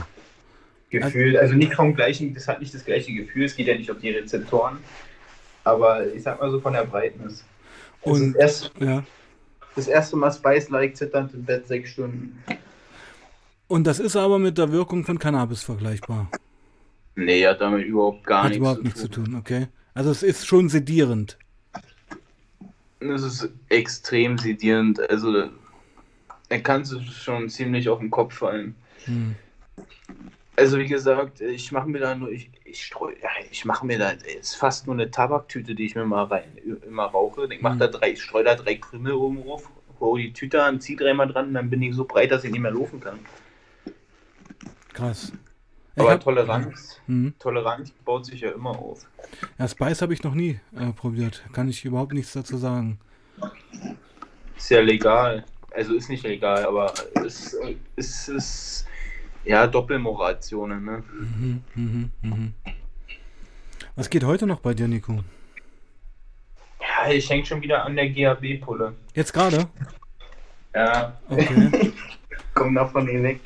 Gefühl, also nicht vom gleichen, das hat nicht das gleiche Gefühl, es geht ja nicht auf die Rezeptoren, aber ich sag mal so von der Breitnis.
Und
das, erst,
ja.
das erste Mal Spice-like zitternd im Bett sechs Stunden.
Und das ist aber mit der Wirkung von Cannabis vergleichbar.
Nee, hat damit überhaupt gar
hat
nichts
überhaupt zu nichts tun. zu tun, okay. Also es ist schon sedierend.
Es ist extrem sedierend. Also er kann sich schon ziemlich auf den Kopf fallen. Hm. Also wie gesagt, ich mache mir da nur, ich, ich streu, ja, ich mache mir da, ist fast nur eine Tabaktüte, die ich mir mal rein, immer rauche. Ich mache hm. da drei, ich streue da drei Krümel oben drauf, hole die Tüte an, ziehe dreimal dran, dann bin ich so breit, dass ich nicht mehr laufen kann.
Krass.
Aber hab, Toleranz, mhm. Toleranz baut sich ja immer auf.
Ja, Spice habe ich noch nie äh, probiert. Kann ich überhaupt nichts dazu sagen.
Ist ja legal. Also ist nicht legal, aber es ist, ist ja Doppelmoralzonen, ne? Mhm, mhm,
mhm. Was geht heute noch bei dir, Nico?
Ja, ich hänge schon wieder an der GAB-Pulle.
Jetzt gerade?
Ja. Okay. Komm davon nicht weg.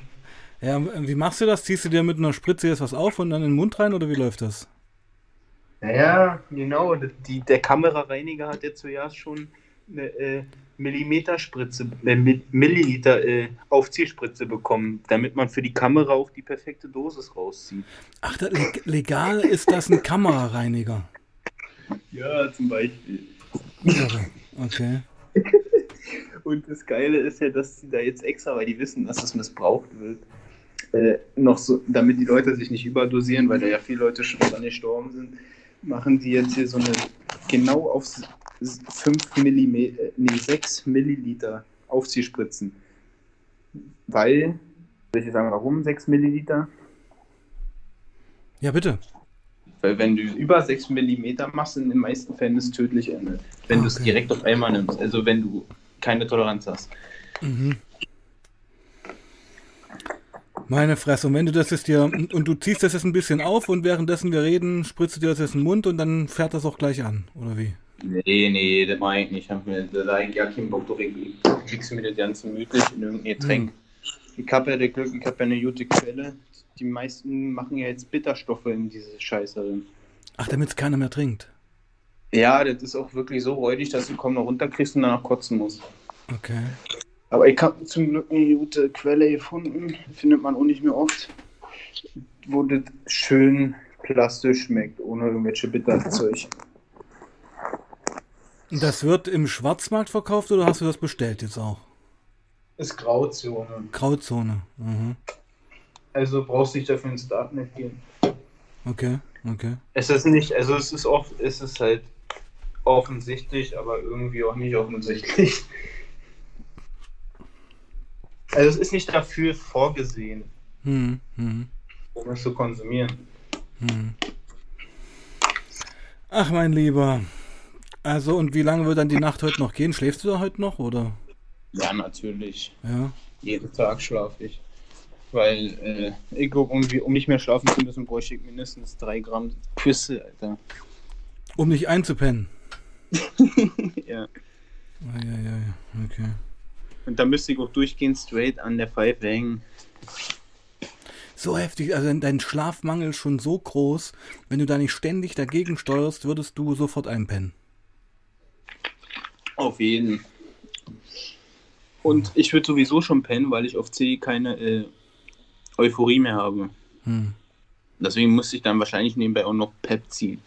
Ja, wie machst du das? Ziehst du dir mit einer Spritze jetzt was auf und dann in den Mund rein oder wie läuft das?
Ja, genau. Die, der Kamerareiniger hat jetzt zuerst schon eine äh, Millimeterspritze, äh, Milliliter äh, Aufziehspritze bekommen, damit man für die Kamera auch die perfekte Dosis rauszieht.
Ach, legal ist das ein Kamerareiniger?
Ja, zum Beispiel.
Okay.
Und das Geile ist ja, dass sie da jetzt extra, weil die wissen, dass das missbraucht wird, äh, noch so, damit die Leute sich nicht überdosieren, weil da ja viele Leute schon dran gestorben sind, machen die jetzt hier so eine genau auf 5 Millimeter, nee, 6 Milliliter Aufziehspritzen. Weil, soll ich sagen, warum 6 Milliliter?
Ja, bitte.
Weil wenn du über 6 Millimeter machst, in den meisten Fällen ist es tödlich Ende. Wenn okay. du es direkt auf einmal nimmst, also wenn du keine Toleranz hast. Mhm.
Meine Fresse. Und wenn du das jetzt dir, und du ziehst das jetzt ein bisschen auf und währenddessen wir reden, spritzt du dir das jetzt in den Mund und dann fährt das auch gleich an, oder wie?
Nee, nee, das mache ich nicht. Ich habe mir da eigentlich keinen Bock drauf. Ich mir das Ganze gemütlich in irgendein Getränk. Hm. Ich habe ja der Glück, ich habe ja eine gute Quelle. Die meisten machen ja jetzt Bitterstoffe in diese Scheiße drin.
Ach, damit es keiner mehr trinkt.
Ja, das ist auch wirklich so räudig, dass du kaum noch runterkriegst und danach kotzen musst.
Okay.
Aber ich habe zum Glück eine gute Quelle gefunden, findet man auch nicht mehr oft, wo das schön plastisch schmeckt, ohne irgendwelche Bitterzeug.
Das wird im Schwarzmarkt verkauft oder hast du das bestellt jetzt auch?
Ist Grauzone.
Grauzone. Mhm.
Also brauchst du dich dafür ins Darknet gehen.
Okay, okay.
Es ist nicht, also es ist oft, es ist halt offensichtlich, aber irgendwie auch nicht offensichtlich. Also es ist nicht dafür vorgesehen, hm, hm. um es zu konsumieren. Hm.
Ach, mein Lieber. Also, und wie lange wird dann die Nacht heute noch gehen? Schläfst du da heute noch, oder?
Ja, natürlich.
Ja.
Jeden Tag schlafe ich. Weil, äh, ich glaube, um, um nicht mehr schlafen zu müssen, bräuchte ich mindestens drei Gramm Küsse, Alter.
Um nicht einzupennen?
ja.
Ah, ja, ja, ja, okay.
Und da müsste ich auch durchgehend straight an der Pfeife hängen.
So heftig, also dein Schlafmangel ist schon so groß, wenn du da nicht ständig dagegen steuerst, würdest du sofort einpennen.
Auf jeden. Und ich würde sowieso schon pennen, weil ich auf C keine äh, Euphorie mehr habe. Hm. Deswegen musste ich dann wahrscheinlich nebenbei auch noch Pep ziehen.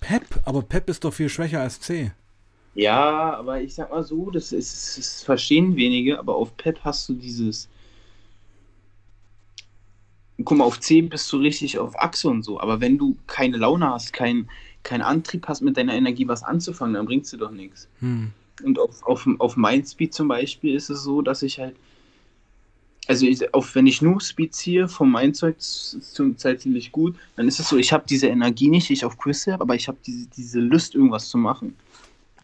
Pep? Aber Pep ist doch viel schwächer als C.
Ja, aber ich sag mal so, das, ist, das verstehen wenige, aber auf Pep hast du dieses. Guck mal, auf 10 bist du richtig auf Achse und so, aber wenn du keine Laune hast, keinen kein Antrieb hast, mit deiner Energie was anzufangen, dann bringst du doch nichts. Hm. Und auf, auf, auf Mindspeed zum Beispiel ist es so, dass ich halt. Also, ich, auf, wenn ich nur Speed ziehe, vom Mindzeug zum Zeit ziemlich gut, dann ist es so, ich habe diese Energie nicht, die ich auf Crystal habe, aber ich habe diese, diese Lust, irgendwas zu machen.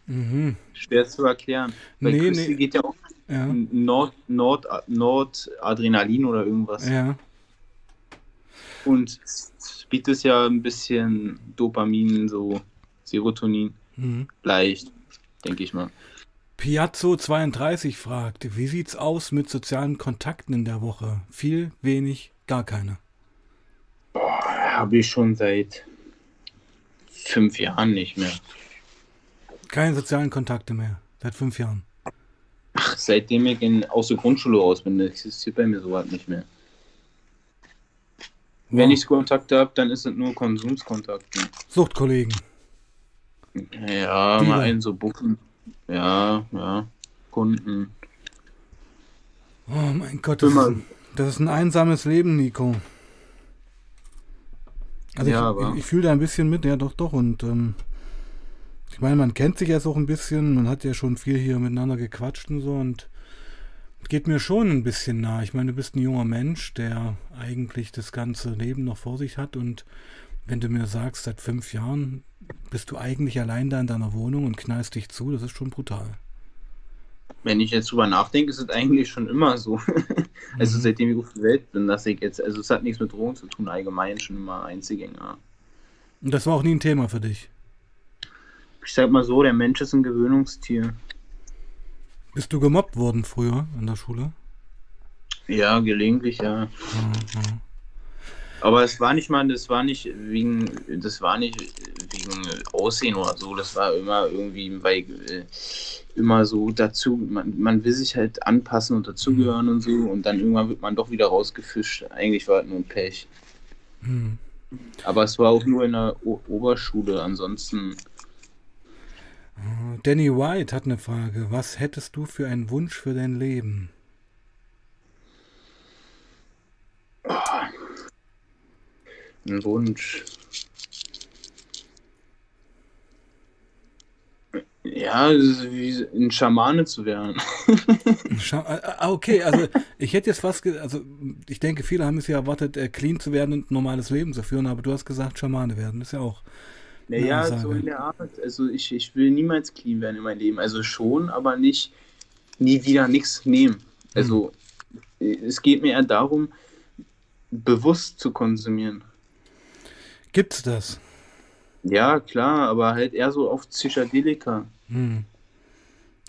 Mhm. Schwer zu erklären. Weil nee, nee. geht ja auch ja. Nord, Nord, Nordadrenalin oder irgendwas.
Ja.
Und Speed ist ja ein bisschen Dopamin, so Serotonin. Mhm. Leicht, denke ich mal.
Piazzo32 fragt, wie sieht's aus mit sozialen Kontakten in der Woche? Viel, wenig, gar keine.
Habe ich schon seit fünf Jahren nicht mehr.
Keine sozialen Kontakte mehr. Seit fünf Jahren.
Ach, seitdem ich in, aus der Grundschule aus bin, existiert bei mir sowas nicht mehr. Wenn ich Kontakte habe, dann ist es nur Konsumskontakte.
Suchtkollegen.
Ja,
Dealer.
mal einen so buchen. Ja, ja. Kunden.
Oh mein Gott, das,
Immer.
ist, das ist ein einsames Leben, Nico. Also
Ja,
ich,
aber-
ich, ich fühle da ein bisschen mit, ja doch, doch. Und ähm, ich meine, man kennt sich jetzt auch ein bisschen, man hat ja schon viel hier miteinander gequatscht und so und geht mir schon ein bisschen nah. Ich meine, du bist ein junger Mensch, der eigentlich das ganze Leben noch vor sich hat und wenn du mir sagst, seit fünf Jahren bist du eigentlich allein da in deiner Wohnung und knallst dich zu, das ist schon brutal.
Wenn ich jetzt drüber nachdenke, ist es eigentlich schon immer so. also
Mhm.
seitdem ich auf der Welt bin, dass ich jetzt, also es hat nichts mit Drogen zu tun, allgemein schon immer Einzelgänger.
Und das war auch nie ein Thema für dich.
Ich sag mal so, der Mensch ist ein Gewöhnungstier.
Bist du gemobbt worden früher in der Schule?
Ja, gelegentlich, ja.
Mhm.
Aber es war nicht mal, das war nicht wegen, das war nicht wegen Aussehen oder so, das war immer irgendwie, weil äh, immer so dazu, man, man will sich halt anpassen und dazugehören und so und dann irgendwann wird man doch wieder rausgefischt. Eigentlich war es nur ein Pech.
Mhm.
Aber es war auch nur in der o Oberschule, ansonsten.
Danny White hat eine Frage. Was hättest du für einen Wunsch für dein Leben?
Ein Wunsch. Ja, wie ein Schamane zu werden.
Schau, ah, okay, also ich hätte jetzt fast, ge also ich denke, viele haben es ja erwartet, äh, clean zu werden und ein normales Leben zu führen, aber du hast gesagt, Schamane werden, ist ja auch.
Naja, so in der Art. Also ich, ich will niemals clean werden in meinem Leben. Also schon, aber nicht nie wieder nichts nehmen. Also es geht mir eher darum, bewusst zu konsumieren.
Gibt's das?
Ja, klar, aber halt eher so auf Psychedelika.
Hm.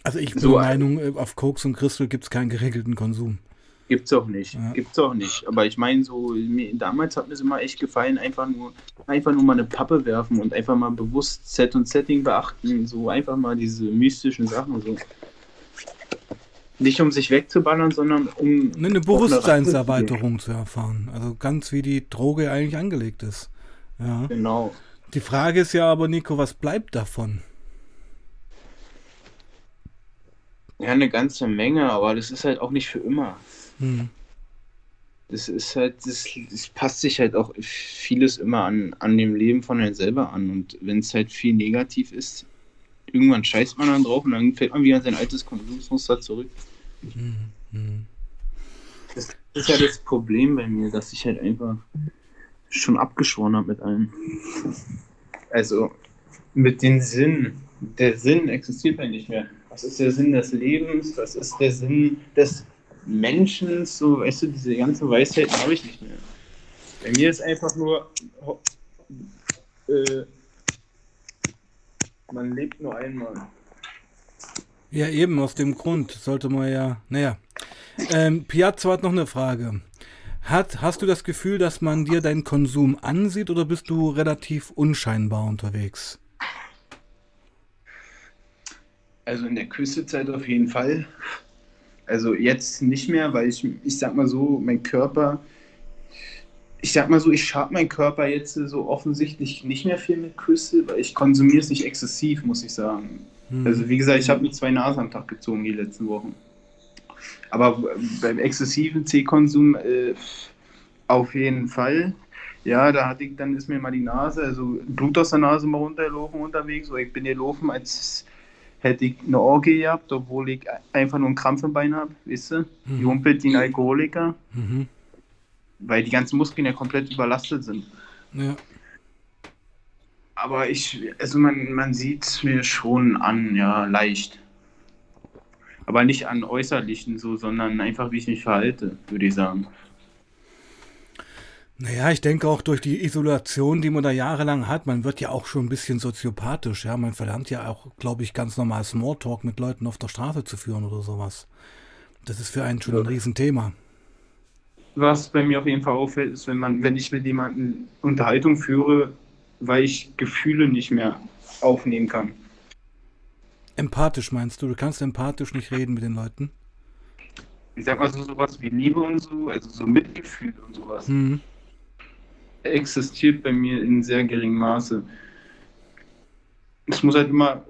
Also ich bin
So
der
ein-
Meinung, äh, auf Koks und Crystal gibt es keinen geregelten Konsum.
Gibt's auch nicht.
Ja.
Gibt's auch nicht. Aber ich meine, so, mir, damals hat mir es immer echt gefallen, einfach nur, einfach nur mal eine Pappe werfen und einfach mal bewusst Set und Setting beachten. So einfach mal diese mystischen Sachen. So. Nicht um sich wegzuballern, sondern um.
Ne, Eine Bewusstseinserweiterung zu erfahren. Also ganz wie die Droge eigentlich angelegt ist. Ja.
Genau.
Die Frage ist ja aber, Nico, was bleibt davon?
Ja, eine ganze Menge, aber das ist halt auch nicht für immer.
Hm.
Das ist halt, das, das passt sich halt auch vieles immer an, an dem Leben von einem selber an. Und wenn es halt viel negativ ist, irgendwann scheißt man dann drauf und dann fällt man wieder in sein altes Konsumsmuster zurück.
Hm.
Das ist ja das Problem bei mir, dass ich halt einfach schon abgeschworen habe mit allem. Also mit dem Sinn. Der Sinn existiert ja nicht mehr. Was ist der Sinn des Lebens? Was ist der Sinn des Menschen? So, weißt du, diese ganze Weisheit habe ich nicht mehr. Bei mir ist einfach nur, äh, man lebt nur einmal.
Ja, eben aus dem Grund sollte man ja. Naja. Ähm, Piazza hat noch eine Frage. Hat, hast du das Gefühl, dass man dir deinen Konsum ansieht oder bist du relativ unscheinbar unterwegs?
Also in der Küstezeit auf jeden Fall. Also jetzt nicht mehr, weil ich, ich sag mal so, mein Körper, ich sag mal so, ich schab meinen Körper jetzt so offensichtlich nicht mehr viel mit Küsse, weil ich konsumiere es nicht exzessiv, muss ich sagen.
Hm.
Also wie gesagt, ich habe nur zwei Nasen am Tag gezogen die letzten Wochen. Aber beim exzessiven C-Konsum äh, auf jeden Fall. Ja, da hatte ich, dann ist mir mal die Nase, also Blut aus der Nase mal runtergelaufen unterwegs. So, ich bin gelaufen, als hätte ich eine Orgie gehabt, obwohl ich einfach nur einen Krampf im Bein habe, weißt du?
Mhm.
Jumpelt ein Alkoholiker,
Mhm.
weil die ganzen Muskeln ja komplett überlastet sind.
Ja.
Aber ich, also man, man sieht es mir schon an, ja, leicht. Aber nicht an Äußerlichen so, sondern einfach, wie ich mich verhalte, würde ich sagen.
Naja, ich denke auch durch die Isolation, die man da jahrelang hat, man wird ja auch schon ein bisschen soziopathisch, ja. Man verlernt ja auch, glaube ich, ganz normal Smalltalk mit Leuten auf der Straße zu führen oder sowas. Das ist für einen schon ein
Ja.
Riesenthema.
Was bei mir auf jeden Fall auffällt, ist, wenn man, wenn ich mit jemandem Unterhaltung führe, weil ich Gefühle nicht mehr aufnehmen kann.
Empathisch meinst du? Du kannst empathisch nicht reden mit den Leuten?
Ich sag mal so sowas wie Liebe und so, also so Mitgefühl und sowas,
Hm.
Existiert bei mir in sehr geringem Maße. es muss halt immer,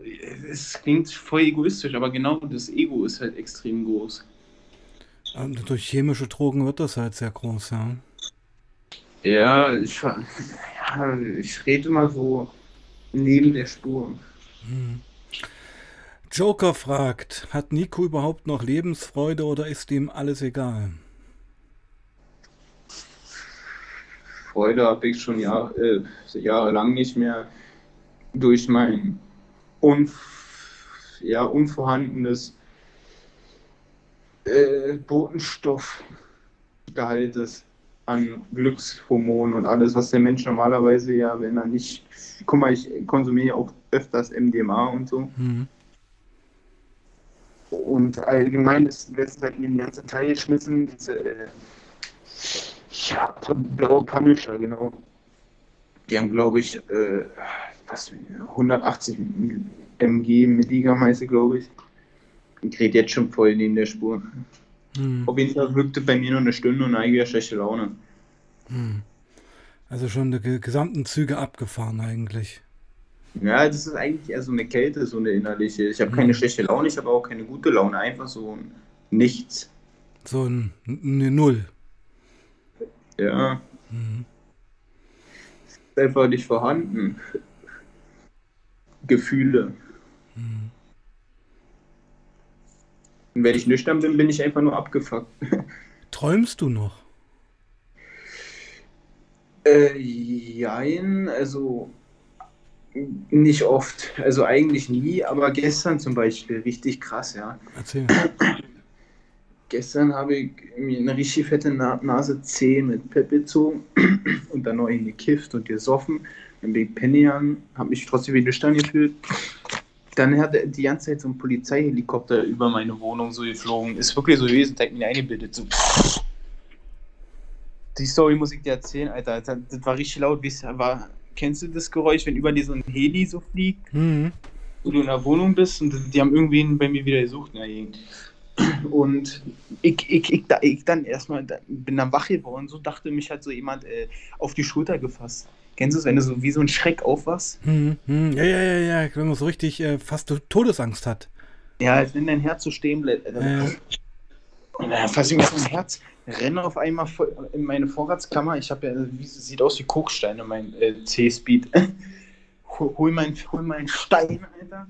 es klingt voll egoistisch, aber genau das Ego ist halt extrem groß.
Und durch chemische Drogen wird das halt sehr groß, ja.
Ja, ich, ja, ich rede immer so neben der Spur. Hm.
Joker fragt, hat Nico überhaupt noch Lebensfreude oder ist ihm alles egal?
Freude habe ich schon Jahr, äh, jahrelang nicht mehr durch mein unv ja, unvorhandenes äh, Botenstoffgehaltes an Glückshormonen und alles, was der Mensch normalerweise ja, wenn er nicht, guck mal, ich konsumiere auch öfters MDMA und so. Mhm. Und allgemein ist letztes halt mir die ganze Teil geschmissen, diese äh, ja, blaue Punisher, genau. Die haben, glaube ich, äh, was, 180 mg Milligramm heiße, glaube ich. Ich rede jetzt schon voll in der Spur. Hm. Auf jeden Fall wirkte bei mir nur eine Stunde und eigentlich schlechte Laune.
Hm. Also schon die gesamten Züge abgefahren eigentlich.
Ja, das ist eigentlich eher so eine Kälte, so eine innerliche. Ich habe hm. keine schlechte Laune, ich habe auch keine gute Laune, einfach so nichts.
So ein, eine Null.
Ja. Mhm. Ist einfach nicht vorhanden. Gefühle. Mhm. Und wenn ich nüchtern bin, bin ich einfach nur abgefuckt.
Träumst du noch?
Äh, jein, also nicht oft. Also eigentlich nie, aber gestern zum Beispiel richtig krass, ja. Erzähl. Gestern habe ich mir eine richtig fette Na Nase 10 mit Pep gezogen und dann noch in gekifft und gesoffen. Dann bin ich Penny habe mich trotzdem wieder nüchtern gefühlt. Dann hat die ganze Zeit so ein Polizeihelikopter über meine Wohnung so geflogen. Ist wirklich so gewesen, der hat mir eingebildet. So. Die Story muss ich dir erzählen, Alter. Das war richtig laut. War, kennst du das Geräusch, wenn über dir so ein Heli so fliegt? Mhm. Und du in der Wohnung bist und die haben irgendwen bei mir wieder gesucht. Ja, und ich, ich, ich, ich dann erstmal bin dann wach geworden, so dachte mich hat so jemand äh, auf die Schulter gefasst. Kennst du es, wenn du so wie so ein Schreck aufwachst?
Hm, hm, ja, ja, ja, ja, wenn man so richtig äh, fast Todesangst hat.
Ja, als wenn dein Herz so stehen bleibt. Äh. Und dann fasse ich mir so ein Herz, renne auf einmal in meine Vorratskammer. Ich habe ja, wie, sieht aus wie Koksteine, mein äh, C-Speed. hol, meinen hol mein Stein, Alter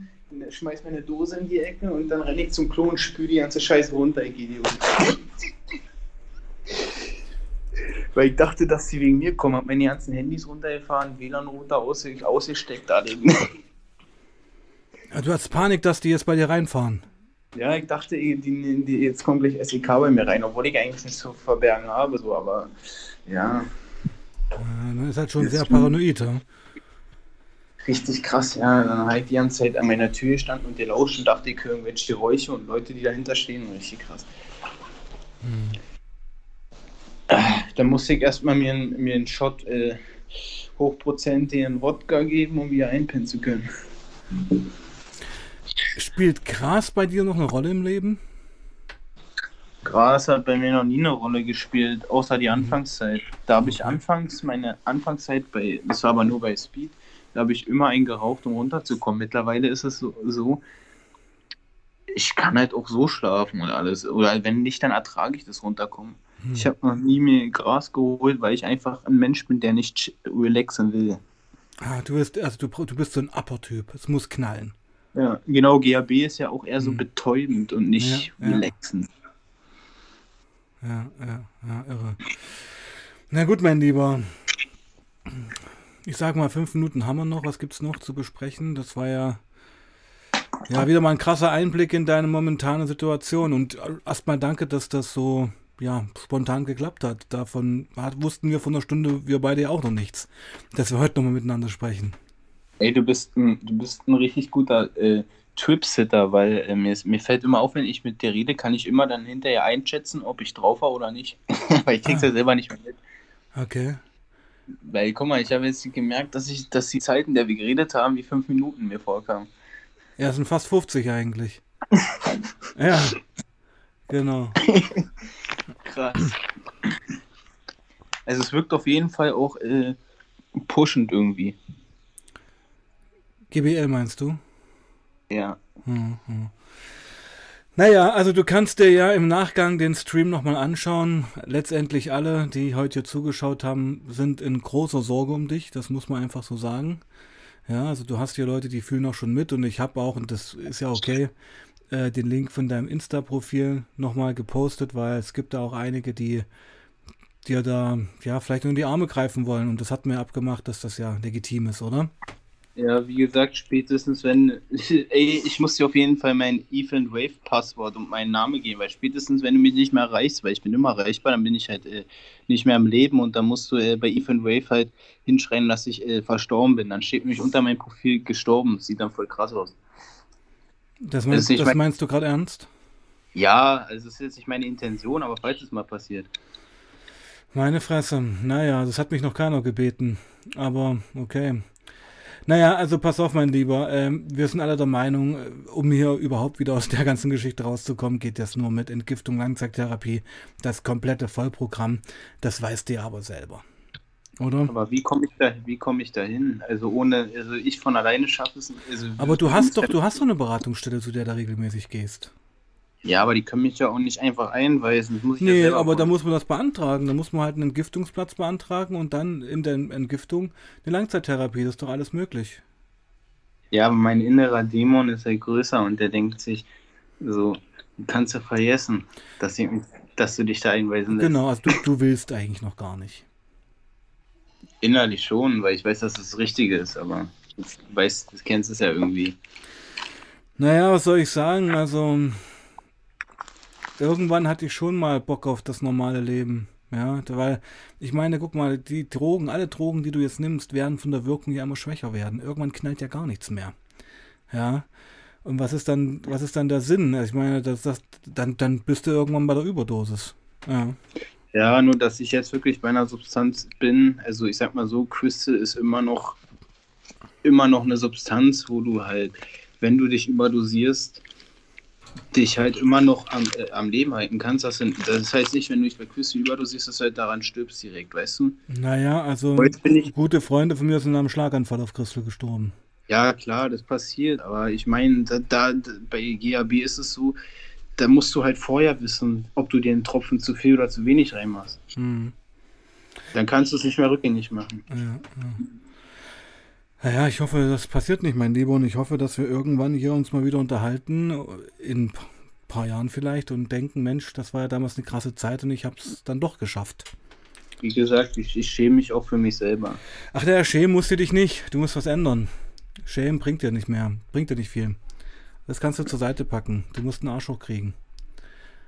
schmeiß meine Dose in die Ecke und dann renne ich zum Klo und spüle die ganze Scheiße runter, ich Idiot. Weil ich dachte, dass sie wegen mir kommen, hab meine ganzen Handys runtergefahren, WLAN-Router ausgesteckt, alle.
Ja, du hast Panik, dass die jetzt bei dir reinfahren.
Ja, ich dachte, die, die, jetzt kommt gleich SEK bei mir rein, obwohl ich eigentlich nicht so verbergen habe, so, aber ja.
ja ist halt schon sehr paranoid, ja?
Richtig krass, ja. Dann halt die ganze Zeit an meiner Tür gestanden und gelauscht und dachte, ich höre irgendwelche Geräusche und Leute, die dahinter stehen. Richtig krass. Hm. Dann musste ich erstmal mir, mir einen Shot äh, hochprozentigen Wodka geben, um wieder einpennen zu können.
Spielt Gras bei dir noch eine Rolle im Leben?
Gras hat bei mir noch nie eine Rolle gespielt, außer die mhm. Anfangszeit. Da habe ich anfangs, meine Anfangszeit bei, das war aber nur bei Speed, da habe ich immer einen geraucht, um runterzukommen. Mittlerweile ist es so, so, ich kann halt auch so schlafen und alles. Oder wenn nicht, dann ertrage ich das runterkommen. Hm. Ich habe noch nie mir Gras geholt, weil ich einfach ein Mensch bin, der nicht relaxen will.
Ah, du bist, also du, du bist so ein Upper-Typ. Es muss knallen.
Ja, genau. GAB ist ja auch eher so hm. betäubend und nicht ja, relaxend.
Ja, ja, ja, irre. Na gut, mein Lieber. Ich sag mal, fünf Minuten haben wir noch. Was gibt's noch zu besprechen? Das war ja, ja wieder mal ein krasser Einblick in deine momentane Situation. Und erstmal danke, dass das so ja, spontan geklappt hat. Davon wussten wir von einer Stunde, wir beide ja auch noch nichts. Dass wir heute nochmal miteinander sprechen.
Ey, du bist ein, du bist ein richtig guter äh, Tripsitter, weil äh, mir, mir fällt immer auf, wenn ich mit dir rede, kann ich immer dann hinterher einschätzen, ob ich drauf war oder nicht. weil ich krieg's ah. ja selber nicht mehr mit.
Okay.
Weil, guck mal, ich habe jetzt gemerkt, dass ich, dass die Zeiten, der wir geredet haben, wie fünf Minuten mir vorkamen.
Ja, es sind fast 50 eigentlich. ja, genau.
Krass. Also es wirkt auf jeden Fall auch äh, pushend irgendwie.
GBL meinst du?
Ja. Hm, hm.
Naja, also du kannst dir ja im Nachgang den Stream nochmal anschauen. Letztendlich alle, die heute hier zugeschaut haben, sind in großer Sorge um dich. Das muss man einfach so sagen. Ja, also du hast hier Leute, die fühlen auch schon mit und ich habe auch, und das ist ja okay, äh, den Link von deinem Insta-Profil nochmal gepostet, weil es gibt da auch einige, die dir da ja vielleicht nur in die Arme greifen wollen und das hat mir abgemacht, dass das ja legitim ist, oder?
Ja, wie gesagt, spätestens wenn. Ey, ich muss dir auf jeden Fall mein Ethan Wave Passwort und meinen Namen geben, weil spätestens wenn du mich nicht mehr erreichst, weil ich bin immer erreichbar, dann bin ich halt äh, nicht mehr im Leben und dann musst du äh, bei Ethan Wave halt hinschreien, dass ich äh, verstorben bin. Dann steht nämlich unter meinem Profil gestorben. Sieht dann voll krass aus.
Das meinst, das mein... meinst du gerade ernst?
Ja, also das ist jetzt nicht meine Intention, aber falls es mal passiert.
Meine Fresse. Naja, das hat mich noch keiner gebeten. Aber okay. Naja, also pass auf, mein Lieber. Ähm, wir sind alle der Meinung, äh, um hier überhaupt wieder aus der ganzen Geschichte rauszukommen, geht das nur mit Entgiftung, Langzeittherapie, das komplette Vollprogramm. Das weißt du aber selber. Oder?
Aber wie komme ich da, wie komme ich da hin? Also ohne, also ich von alleine schaffe es. Also
aber du hast doch, du hast doch eine Beratungsstelle, zu der du regelmäßig gehst.
Ja, aber die können mich ja auch nicht einfach einweisen.
Das muss ich nee, ja aber da muss man das beantragen. Da muss man halt einen Entgiftungsplatz beantragen und dann in der Entgiftung eine Langzeittherapie. Das ist doch alles möglich.
Ja, aber mein innerer Dämon ist ja größer und der denkt sich, so, kannst du vergessen, dass, ich, dass du dich da einweisen
lässt. Genau, also du, du willst eigentlich noch gar nicht.
Innerlich schon, weil ich weiß, dass das, das Richtige ist, aber du weißt, du kennst es ja irgendwie.
Naja, was soll ich sagen? Also, irgendwann hatte ich schon mal Bock auf das normale Leben. Ja, weil ich meine, guck mal, die Drogen, alle Drogen, die du jetzt nimmst, werden von der Wirkung ja immer schwächer werden. Irgendwann knallt ja gar nichts mehr. Ja. Und was ist dann, was ist dann der Sinn? Ich meine, das, das, dann, dann bist du irgendwann bei der Überdosis. Ja.
Ja, nur dass ich jetzt wirklich bei einer Substanz bin, also ich sag mal so, Crystal ist immer noch immer noch eine Substanz, wo du halt, wenn du dich überdosierst, dich halt immer noch am, äh, am Leben halten kannst. Das, sind, das heißt nicht, wenn du dich bei Küsse überdosierst, dass du halt daran stirbst direkt, weißt du?
Naja, also gute Freunde von mir sind am Schlaganfall auf Crystal gestorben.
Ja, klar, das passiert, aber ich meine, da, da, bei GAB ist es so, da musst du halt vorher wissen, ob du dir einen Tropfen zu viel oder zu wenig reinmachst. Hm. Dann kannst du es nicht mehr rückgängig machen. Ja, ja.
Naja, ich hoffe, das passiert nicht, mein Lieber, und ich hoffe, dass wir irgendwann hier uns mal wieder unterhalten, in ein paar Jahren vielleicht, und denken, Mensch, das war ja damals eine krasse Zeit und ich habe es dann doch geschafft.
Wie gesagt, ich, ich schäme mich auch für mich selber.
Ach, der schämen musst du dich nicht. Du musst was ändern. Schämen bringt dir nicht mehr. Bringt dir nicht viel. Das kannst du zur Seite packen. Du musst einen Arsch hochkriegen.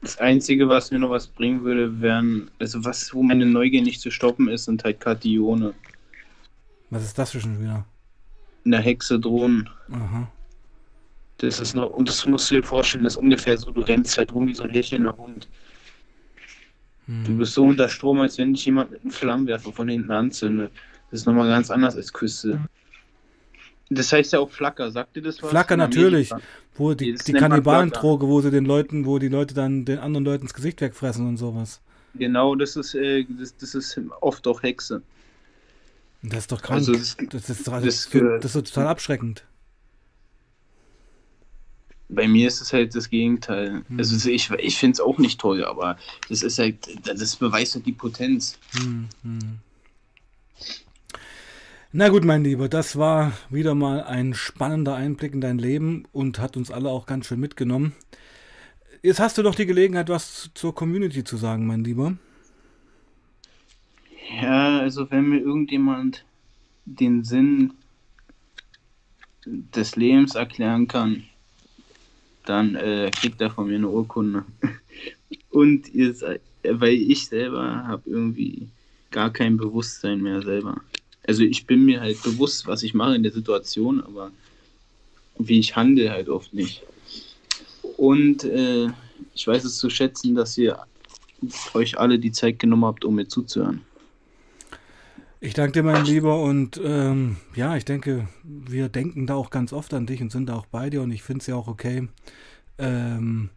Das Einzige, was mir noch was bringen würde, wären, also was, wo meine Neugier nicht zu stoppen ist, sind halt Katione.
Was ist das für schon wieder?
Eine Hexe drohen. Aha. Das ist noch, und das musst du dir vorstellen, das ist ungefähr so, du rennst halt rum wie so ein lächelnder Hund. Hm. Du bist so unter Strom, als wenn dich jemand mit einem Flammenwerfer von hinten anzündet. Das ist nochmal ganz anders als Küste. Das heißt ja auch Flacker, sagt ihr das
was? Flacker natürlich. Wo die, die Kannibalendroge, wo sie den Leuten, wo die Leute dann den anderen Leuten ins Gesicht wegfressen und sowas.
Genau, das ist, äh, das, das ist oft auch Hexe.
Das ist doch krank. Also das, das, ist, das, das, für, das ist total abschreckend.
Bei mir ist es halt das Gegenteil. Hm. Also ich, ich finde es auch nicht toll, aber das ist halt, das beweist halt die Potenz. Hm, hm.
Na gut, mein Lieber, das war wieder mal ein spannender Einblick in dein Leben und hat uns alle auch ganz schön mitgenommen. Jetzt hast du doch die Gelegenheit, was zur Community zu sagen, mein Lieber.
Ja, also wenn mir irgendjemand den Sinn des Lebens erklären kann, dann äh, kriegt er von mir eine Urkunde. Und ihr seid, weil ich selber habe irgendwie gar kein Bewusstsein mehr selber. Also ich bin mir halt bewusst, was ich mache in der Situation, aber wie ich handle halt oft nicht. Und äh, ich weiß es zu schätzen, dass ihr euch alle die Zeit genommen habt, um mir zuzuhören.
Ich danke dir, mein Lieber. Und ähm, ja, ich denke, wir denken da auch ganz oft an dich und sind da auch bei dir. Und ich finde es ja auch okay, ähm,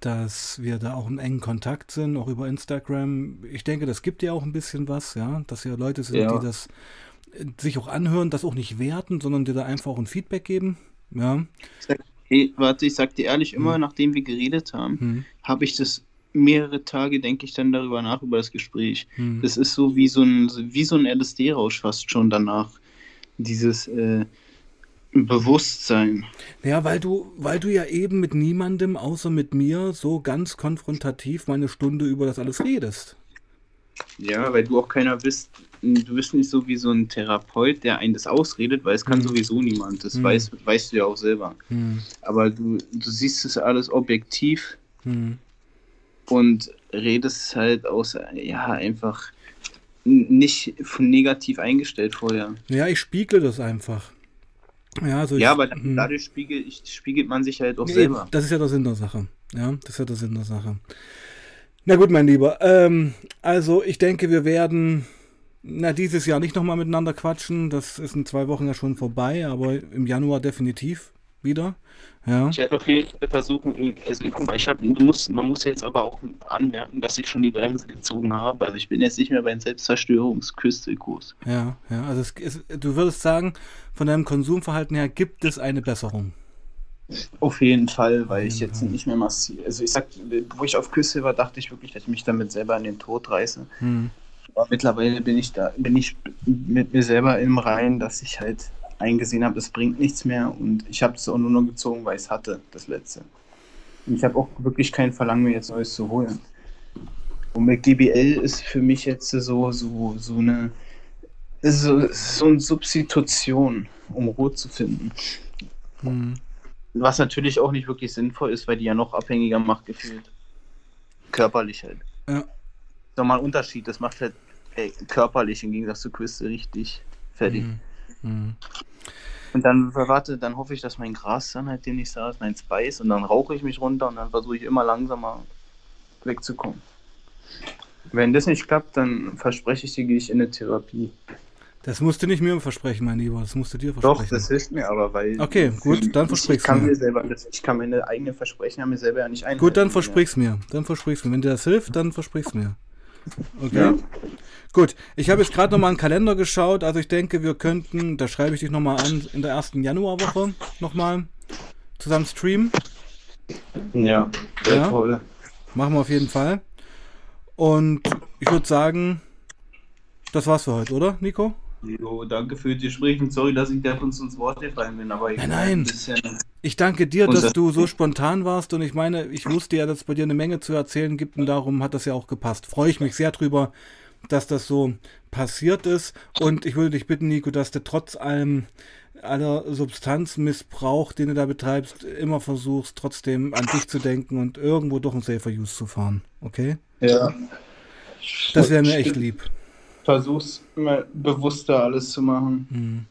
dass wir da auch im engen Kontakt sind, auch über Instagram. Ich denke, das gibt dir auch ein bisschen was, ja, dass ihr Leute sind, ja. die das sich auch anhören, das auch nicht werten, sondern dir da einfach auch ein Feedback geben. Ja.
Hey, warte, ich sag dir ehrlich, immer hm. nachdem wir geredet haben, hm. habe ich das mehrere Tage, denke ich dann darüber nach, über das Gespräch. Hm. Das ist so wie so ein, wie so ein LSD-Rausch fast schon danach. Dieses äh, Bewusstsein.
Ja, weil du, weil du ja eben mit niemandem außer mit mir so ganz konfrontativ meine Stunde über das alles redest.
Ja, weil du auch keiner bist, du bist nicht so wie so ein Therapeut, der einen das ausredet, weil es kann hm. sowieso niemand. Das hm. weißt, weißt du ja auch selber. Hm. Aber du, du siehst es alles objektiv hm. Und redest halt aus, ja, einfach nicht negativ eingestellt vorher.
Ja, ich spiegle das einfach.
Ja, also ja ich, aber hm. dadurch spiegelt, spiegelt man sich halt auch nee, selber.
Das ist ja der Sinn der Sache. Ja, das ist ja der Sinn der Sache. Na gut, mein Lieber. Ähm, also ich denke, wir werden na, dieses Jahr nicht nochmal miteinander quatschen. Das ist in zwei Wochen ja schon vorbei, aber im Januar definitiv wieder. Ja.
Ich werde auf jeden Fall versuchen, also guck mal, ich hab, muss, man muss jetzt aber auch anmerken, dass ich schon die Bremse gezogen habe. Also ich bin jetzt nicht mehr beim Selbstzerstörungsküste-Kurs.
Ja, ja, also es ist, du würdest sagen, von deinem Konsumverhalten her gibt es eine Besserung.
Auf jeden Fall, weil ich jetzt nicht mehr massiv. Also ich sag, wo ich auf Küsse war, dachte ich wirklich, dass ich mich damit selber an den Tod reiße. Hm. Aber mittlerweile bin ich da, bin ich mit mir selber im Reinen, dass ich halt eingesehen habe, das bringt nichts mehr und ich habe es auch nur noch gezogen, weil ich es hatte, das letzte. Und ich habe auch wirklich kein Verlangen mehr, jetzt Neues zu holen. Und mit GBL ist für mich jetzt so, so, so eine, so, so eine Substitution, um Rot zu finden. Hm. Was natürlich auch nicht wirklich sinnvoll ist, weil die ja noch abhängiger macht, gefühlt. Körperlich halt. Ja. Nochmal ein Unterschied, das macht halt ey, körperlich im Gegensatz zu Küste richtig fertig. Mhm. Mhm. Und dann warte, dann hoffe ich, dass mein Gras dann halt demnächst da ist, mein Spice, und dann rauche ich mich runter und dann versuche ich immer langsamer wegzukommen. Wenn das nicht klappt, dann verspreche ich dir, gehe ich in eine Therapie.
Das musst du nicht mir versprechen, mein Lieber. Das musst du dir versprechen.
Doch, das hilft mir aber, weil.
Okay, gut, dann versprichst du mir.
mir selber, ich kann meine eigenen Versprechen an mir selber ja nicht einhalten.
Gut, dann versprich's mir. Dann versprich's mir. Wenn dir das hilft, dann versprich's mir. Okay. Ja. Gut, ich habe jetzt gerade nochmal einen Kalender geschaut. Also ich denke, wir könnten, da schreibe ich dich nochmal an, in der ersten Januarwoche nochmal zusammen streamen.
Ja, sehr ja. toll.
Machen wir auf jeden Fall. Und ich würde sagen, das war's für heute, oder, Nico?
Jo, danke für die Gespräche. Sorry, dass ich da uns ins Wort gefallen bin, aber ich
nein, nein. Ich danke dir, dass du so spontan warst und ich meine, ich wusste ja, dass es bei dir eine Menge zu erzählen gibt und darum hat das ja auch gepasst. Freue ich mich sehr drüber, dass das so passiert ist und ich würde dich bitten, Nico, dass du trotz allem aller Substanzmissbrauch, den du da betreibst, immer versuchst, trotzdem an dich zu denken und irgendwo doch ein Safer Use zu fahren. Okay?
Ja.
Das wäre mir echt lieb
versuch's immer bewusster alles zu machen. Hm.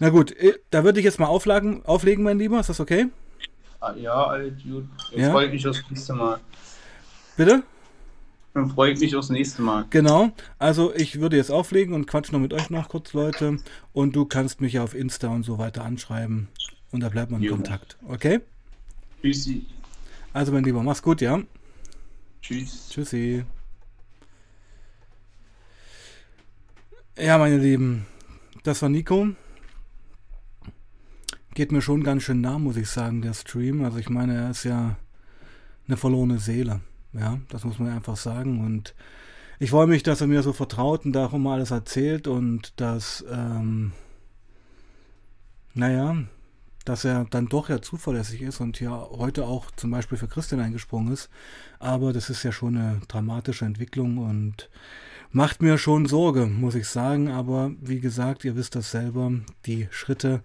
Na gut, äh, da würde ich jetzt mal auflagen, auflegen, mein Lieber. Ist das okay?
Ah, ja, alles gut. Dann ja? freue ich mich aufs nächste Mal.
Bitte?
Dann freue ich mich aufs nächste Mal.
Genau. Also ich würde jetzt auflegen und quatsch noch mit euch noch kurz, Leute. Und du kannst mich ja auf Insta und so weiter anschreiben. Und da bleibt man in jo. Kontakt. Okay?
Tschüssi.
Also mein Lieber, mach's gut, ja?
Tschüss.
Tschüssi. Ja, meine Lieben, das war Nico. Geht mir schon ganz schön nah, muss ich sagen, der Stream. Also ich meine, er ist ja eine verlorene Seele. Ja, das muss man einfach sagen. Und ich freue mich, dass er mir so vertraut und darum alles erzählt und dass, ähm, naja, dass er dann doch ja zuverlässig ist und ja heute auch zum Beispiel für Christian eingesprungen ist. Aber das ist ja schon eine dramatische Entwicklung und macht mir schon Sorge, muss ich sagen. Aber wie gesagt, ihr wisst das selber, die Schritte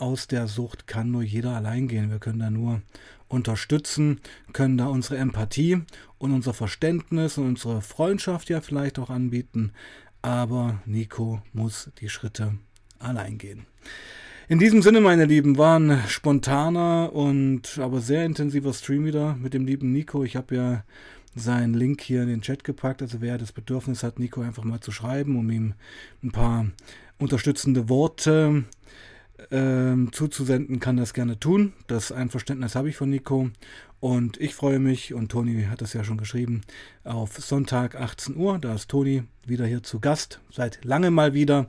aus der Sucht kann nur jeder allein gehen. Wir können da nur unterstützen, können da unsere Empathie und unser Verständnis und unsere Freundschaft ja vielleicht auch anbieten. Aber Nico muss die Schritte allein gehen. In diesem Sinne, meine Lieben, war ein spontaner und aber sehr intensiver Stream wieder mit dem lieben Nico. Ich habe ja seinen Link hier in den Chat gepackt. Also wer das Bedürfnis hat, Nico einfach mal zu schreiben, um ihm ein paar unterstützende Worte ähm, zuzusenden, kann das gerne tun. Das Einverständnis habe ich von Nico. Und ich freue mich, und Toni hat es ja schon geschrieben, auf Sonntag 18 Uhr. Da ist Toni wieder hier zu Gast, seit langem mal wieder.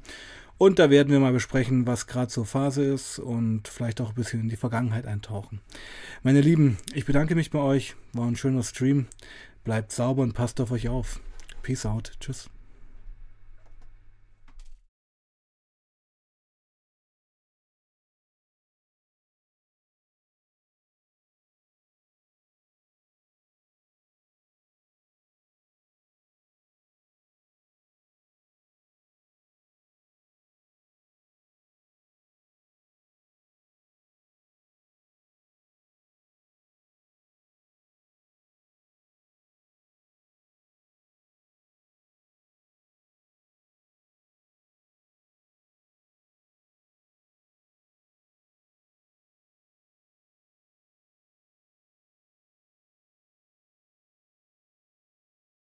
Und da werden wir mal besprechen, was gerade so Phase ist und vielleicht auch ein bisschen in die Vergangenheit eintauchen. Meine Lieben, ich bedanke mich bei euch. War ein schöner Stream. Bleibt sauber und passt auf euch auf. Peace out. Tschüss.